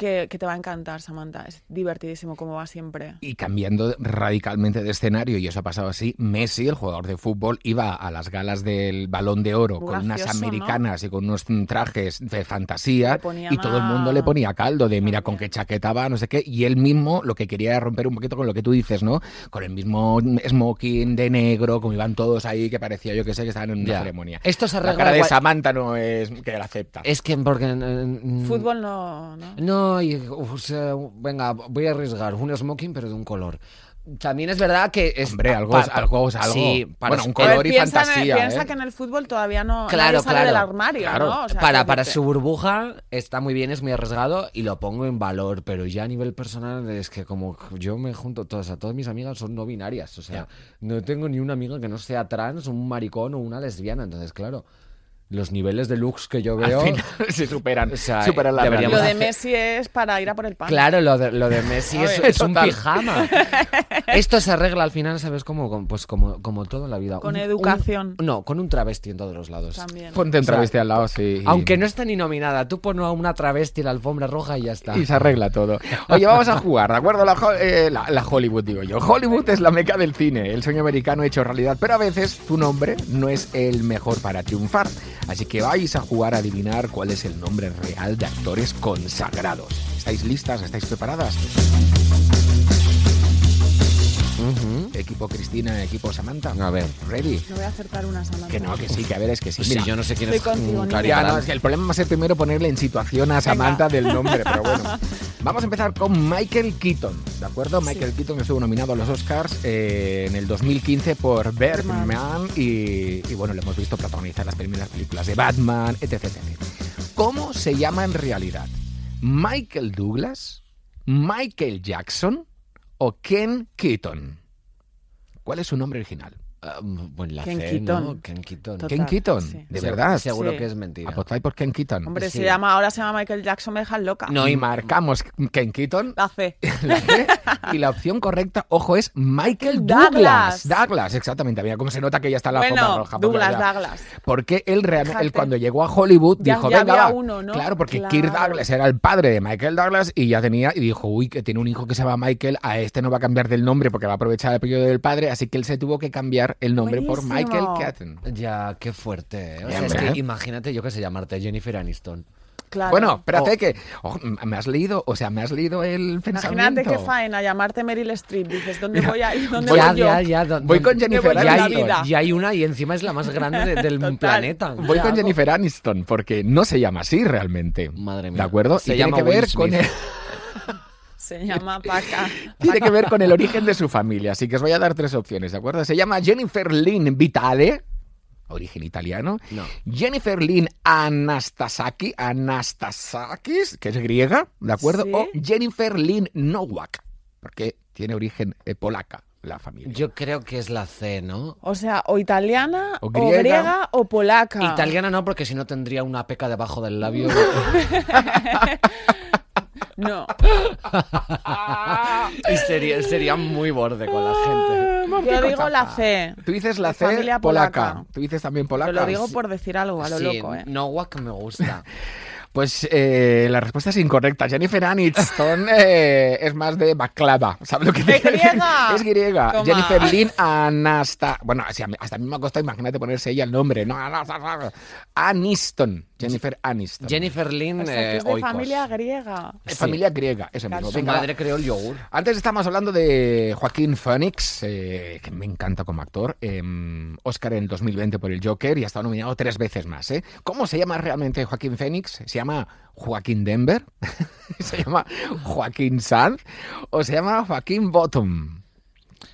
que, que te va a encantar, Samantha. Es divertidísimo como va siempre. Y cambiando radicalmente de escenario, y eso ha pasado así, Messi, el jugador de fútbol, iba a las galas del Balón de Oro Muy con unas americanas y con unos trajes de fantasía y todo el mundo a- le ponía caldo de mira con qué chaqueta va, no sé qué, y él mismo lo que quería era romper un poquito con lo que tú dices, ¿no? Con el mismo smoking de negro, como iban todos ahí, que parecía yo que sé que estaban en una Ya. ceremonia. Esto se La arregla cara de igual- Samantha no es que la acepta. Es que porque... mm, Fútbol no, no. No, Ay, o sea, venga, voy a arriesgar un smoking, pero de un color. También es verdad que es Hombre, algo pa- algo. Es algo. Sí, para bueno, un color y piensa, en- fantasía. piensa ¿eh? que en el fútbol todavía no Claro, nadie sale claro. del armario, Claro. ¿no? O sea, para, para su burbuja está muy bien, es muy arriesgado y lo pongo en valor, pero ya a nivel personal es que como yo me junto todas, a todas mis amigas son no binarias, o sea, no tengo ni una amiga que no sea trans, un maricón o una lesbiana, entonces claro, los niveles de looks que yo veo... Al final (laughs) se superan, O sea, superan la deberíamos Lo de hacer- Messi es para ir a por el pan. Claro, lo de, lo de Messi es, ver. es un pijama. (laughs) Esto se arregla al final, ¿sabes? Como, como- pues como, como todo en la vida. Con Un- educación. un- no, con un travesti en todos los lados. También. Ponte un O sea, travesti al lado, sí. y- Aunque no esté ni nominada, tú pon a una travesti en la alfombra roja y ya está. Y se arregla todo. Oye, vamos a jugar, ¿de acuerdo? La, eh, la- la Hollywood, digo yo. Hollywood es la meca del cine, el sueño americano hecho realidad, pero a veces tu nombre no es el mejor para triunfar. Así que vais a jugar a adivinar cuál es el nombre real de actores consagrados. ¿Estáis listas? ¿Estáis preparadas? Equipo Cristina, equipo Samantha. A ver. ¿Ready? No voy a acertar una Samantha. Que no, que sí, que a ver, es que sí. Pues Mira, sí, yo no sé quién estoy es. contigo, Ya, no, Galán. es que el problema va a ser primero ponerle en situación a Samantha del (laughs) nombre, pero bueno. Vamos a empezar con Michael Keaton, ¿de acuerdo? Michael Keaton estuvo nominado a los Oscars eh, en el 2015 por Birdman y, y, bueno, lo hemos visto protagonizar las primeras películas de Batman, etc, etc. ¿Cómo se llama en realidad? ¿Michael Douglas? ¿Michael Jackson? ¿O Ken Keaton? ¿Cuál es su nombre original? Ah, bueno, la Ken C, Keaton. ¿no? Ken Keaton. Total, Ken Keaton, sí. de verdad. Seguro Sí. que es mentira. Apostáis por Ken Keaton. Hombre, Sí. se llama, ahora se llama Michael Jackson, me dejan loca. No, y marcamos Ken Keaton. La C. (laughs) la C, y la opción correcta, ojo, es Michael Douglas. Douglas. Douglas, exactamente. Mira cómo se nota que ya está en la Bueno, roja. porque Douglas, ya- Douglas. Porque él realmente, él cuando llegó a Hollywood Ya- dijo, ya venga, había va". uno, ¿no? Claro, porque Claro. Kirk Douglas era el padre de Michael Douglas y ya tenía, y dijo, uy, que tiene un hijo que se llama Michael, a este no va a cambiar del nombre porque va a aprovechar el apellido del padre, así que él se tuvo que cambiar el nombre por. Michael Keaton. Ya, qué fuerte. ¿eh? O Ya, sea, es que imagínate, yo qué sé, llamarte Jennifer Aniston. Claro. Bueno, espérate Oh. que oh, me has leído, o sea, me has leído el pensamiento. Imagínate qué faena llamarte Meryl Streep. Dices, ¿dónde voy a ir? ¿Dónde Voy voy ya, yo? ya, ya. Voy con Jennifer voy ya hay, ya una y encima es la más grande de- del Total. planeta. Voy ¿Qué con hago? Jennifer Aniston porque no se llama así realmente. Madre mía. ¿De acuerdo? Se y tiene llama que ver con el, Se llama Paca. (laughs) tiene que ver con el origen de su familia, así que os voy a dar tres opciones, ¿de acuerdo? Se llama Jennifer Lynn Vitale, origen italiano. No. Jennifer Lynn Anastasaki, Anastasakis, que es griega, ¿de acuerdo? Sí. O Jennifer Lynn Nowak, porque tiene origen eh, polaca la familia. Yo creo que es la C, ¿no? O sea, o italiana, O o griega. griega, o polaca. Italiana no, porque si no tendría una peca debajo del labio. (laughs) (laughs) No. (laughs) y sería, sería muy borde con la gente. Yo digo la C. Tú dices la C familia polaca. polaca. Tú dices también polaca. Pero lo digo por decir algo, a lo Sí, loco, ¿eh? No, guac me gusta. (laughs) Pues eh, la respuesta es incorrecta. Jennifer Aniston (laughs) eh, es más de baklava. ¿Sabes lo que te griega? Es griega. Toma. Jennifer Lynn Anasta. Bueno, hasta a mí me ha costado, imagínate ponerse ella el nombre. No, Aniston. Jennifer Aniston. Jennifer Lynn O sea, que eh, es de Oikos. familia griega. Es sí. familia griega, eso Claro, mismo. Su Venga, va. madre creó el yogur. Antes estamos hablando de Joaquín Phoenix, eh, que me encanta como actor. eh, Oscar en 2020 por el Joker y ha estado nominado tres veces más. ¿eh? ¿Cómo se llama realmente Joaquín Phoenix? ¿Se llama Joaquín Denver? (laughs) ¿Se llama Joaquín Sanz? ¿O se llama Joaquín Bottom?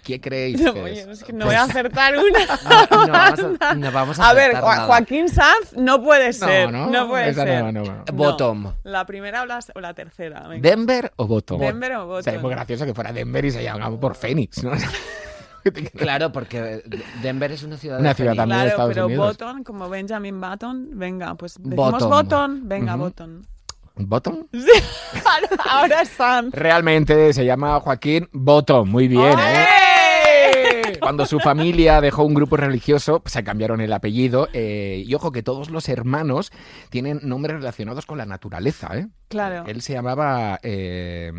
¿Qué creéis? que Oye, es? es que no voy a acertar una. (laughs) No, no vamos a, no vamos a (laughs) A ver, acertar Jo- nada. Joaquín Sanz no puede ser. No, puede esa ser. no, no, no. Bottom. La primera o la, o la tercera. venga. ¿Denver o Bottom? Denver o O Bottom. sea, es muy gracioso que fuera Denver y se llamaba por Phoenix, ¿no? (laughs) Claro, porque Denver es una ciudad Una de ciudad también. de Claro, Estados pero Unidos. Button, como Benjamin Button, venga, pues decimos Bottom. Button, venga. Button. ¿Bottom? Sí, ahora, ahora es Sanz. Realmente se llama Joaquín Bottom. Muy bien, ¿eh? Cuando su familia dejó un grupo religioso, se cambiaron el apellido. eh, y ojo que todos los hermanos tienen nombres relacionados con la naturaleza, ¿eh? Claro. Él se llamaba, eh,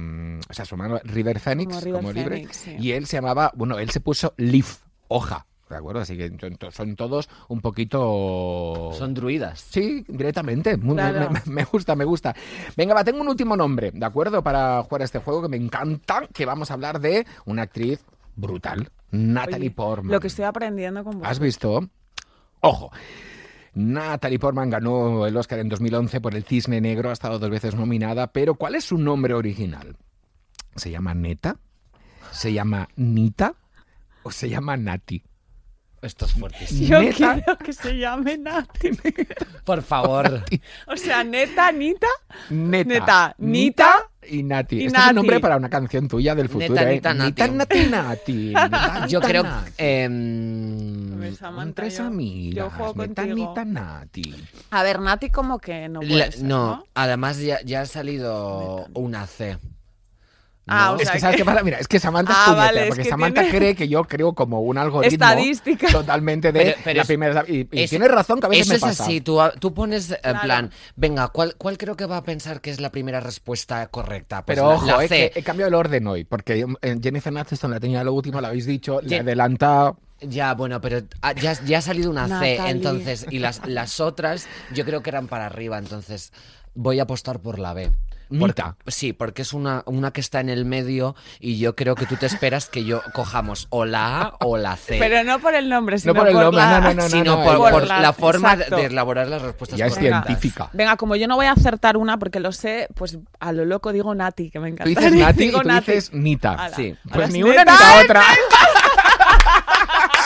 o sea, su hermano River Phoenix, Como libre. Phoenix, sí. Y él se llamaba, bueno, él se puso Leaf, hoja, ¿de acuerdo? Así que son, todos un poquito... Son druidas. Sí, directamente. Me- Claro. me, me gusta, me gusta. Venga, va, tengo un último nombre, ¿de acuerdo? Para jugar a este juego que me encanta, que vamos a hablar de una actriz brutal, Natalie Oye, Portman. Lo que estoy aprendiendo con vos. ¿Has visto? Ojo. Natalie Portman ganó el Oscar en 2011 por El Cisne Negro, ha estado dos veces nominada, pero ¿cuál es su nombre original? ¿Se llama Neta? ¿Se llama Nita? ¿O se llama Nati? Esto es fuertísimo. Yo ¿Neta? quiero que se llame Nati. Por favor. O sea, neta, Nita. Neta. Neta, Nita y Nati. y Este es un Nati. nombre para una canción tuya del futuro. Neta, ¿eh? Nita, Nati. Nita, (laughs) Nati, Yo creo Tres amigas. Yo juego Neta, Nati. A ver, Nati como que no puede la- ser, no, ¿no? además ya, ya ha salido una C. Ah, ¿no? o Es que, ¿sabes que- qué pasa? Mira, es que Samantha es Ah, puñetera, vale, es porque que Samantha tiene- cree que yo creo como un algoritmo Estadística. totalmente de Pero- pero la es- primera... Y, y Es- tienes razón que a veces Eso me es así, tú, tú pones en Claro. plan, venga, ¿cuál, ¿cuál creo que va a pensar que es la primera respuesta correcta? Pues Pero la- ojo, la eh, que he cambiado el orden hoy, porque eh, Jennifer Aniston la tenía lo último, la habéis dicho, le Jen- adelanta... Ya, bueno, pero ah, ya, ya ha salido una C, entonces, y las, las otras yo creo que eran para arriba, entonces voy a apostar por la B. Porque- Nita. sí, porque es una, una que está en el medio y yo creo que tú te esperas que yo cojamos o la A o la C. Pero no por el nombre, sino por el nombre, la... no, no, no, sino no, por, por por la- la, forma de- exacto. de elaborar las respuestas Ya es correctas. científica. Venga, como yo no voy a acertar una porque lo sé, pues a lo loco digo Nati, que me encanta. Tú dices (laughs) Nati y tú Nati. dices Nita. Ala. Sí. Pues ni una ni la otra.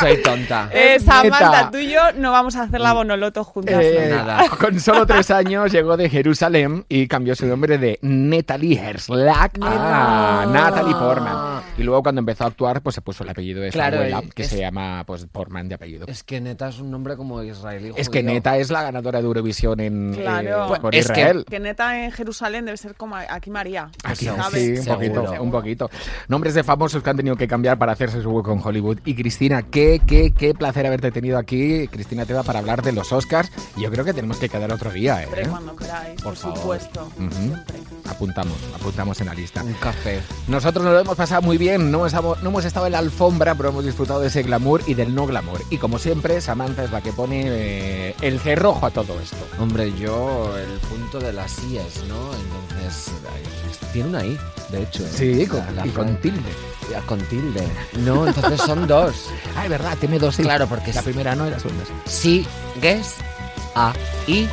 Soy tonta. (laughs) Eh, Neta. Samantha, tú y yo no vamos a hacer la Bonoloto juntas. Eh, ¿no? Nada. Con solo tres años llegó de Jerusalén y cambió su nombre de Natalie Herslack a Natalie Portman. Y luego cuando empezó a actuar, pues se puso el apellido de su Claro, abuela, es- que es- se llama pues Portman de apellido. Es que neta es un nombre como israelí. Es que. Neta es la ganadora de Eurovisión en Claro. eh, por Es que- Israel. Que neta en Jerusalén debe ser como aquí María. Aquí, sí, un poquito, un poquito. Nombres de famosos que han tenido que cambiar para hacerse su hueco en Hollywood. Y Cristina, qué, qué, qué placer haberte tenido aquí. Cristina Teva para hablar de los Oscars. Y yo creo que tenemos que quedar otro día, ¿eh? Siempre cuando queráis, por, Por favor. supuesto. Ujú. Siempre. Apuntamos, apuntamos en la lista. Un café. Nosotros nos lo hemos pasado muy bien, no, estamos, no hemos estado en la alfombra, pero hemos disfrutado de ese glamour y del no glamour. Y como siempre, Samantha es la que pone eh, el cerrojo a todo esto. Hombre, yo el punto de las IES, ¿no? Entonces, ahí- tiene una I, de hecho. Sí, La- con, la y con tilde. Con tilde. No, entonces son dos. Ah, es verdad, ¿verdad? Tiene dos, claro, porque la primera no era su Sigues I.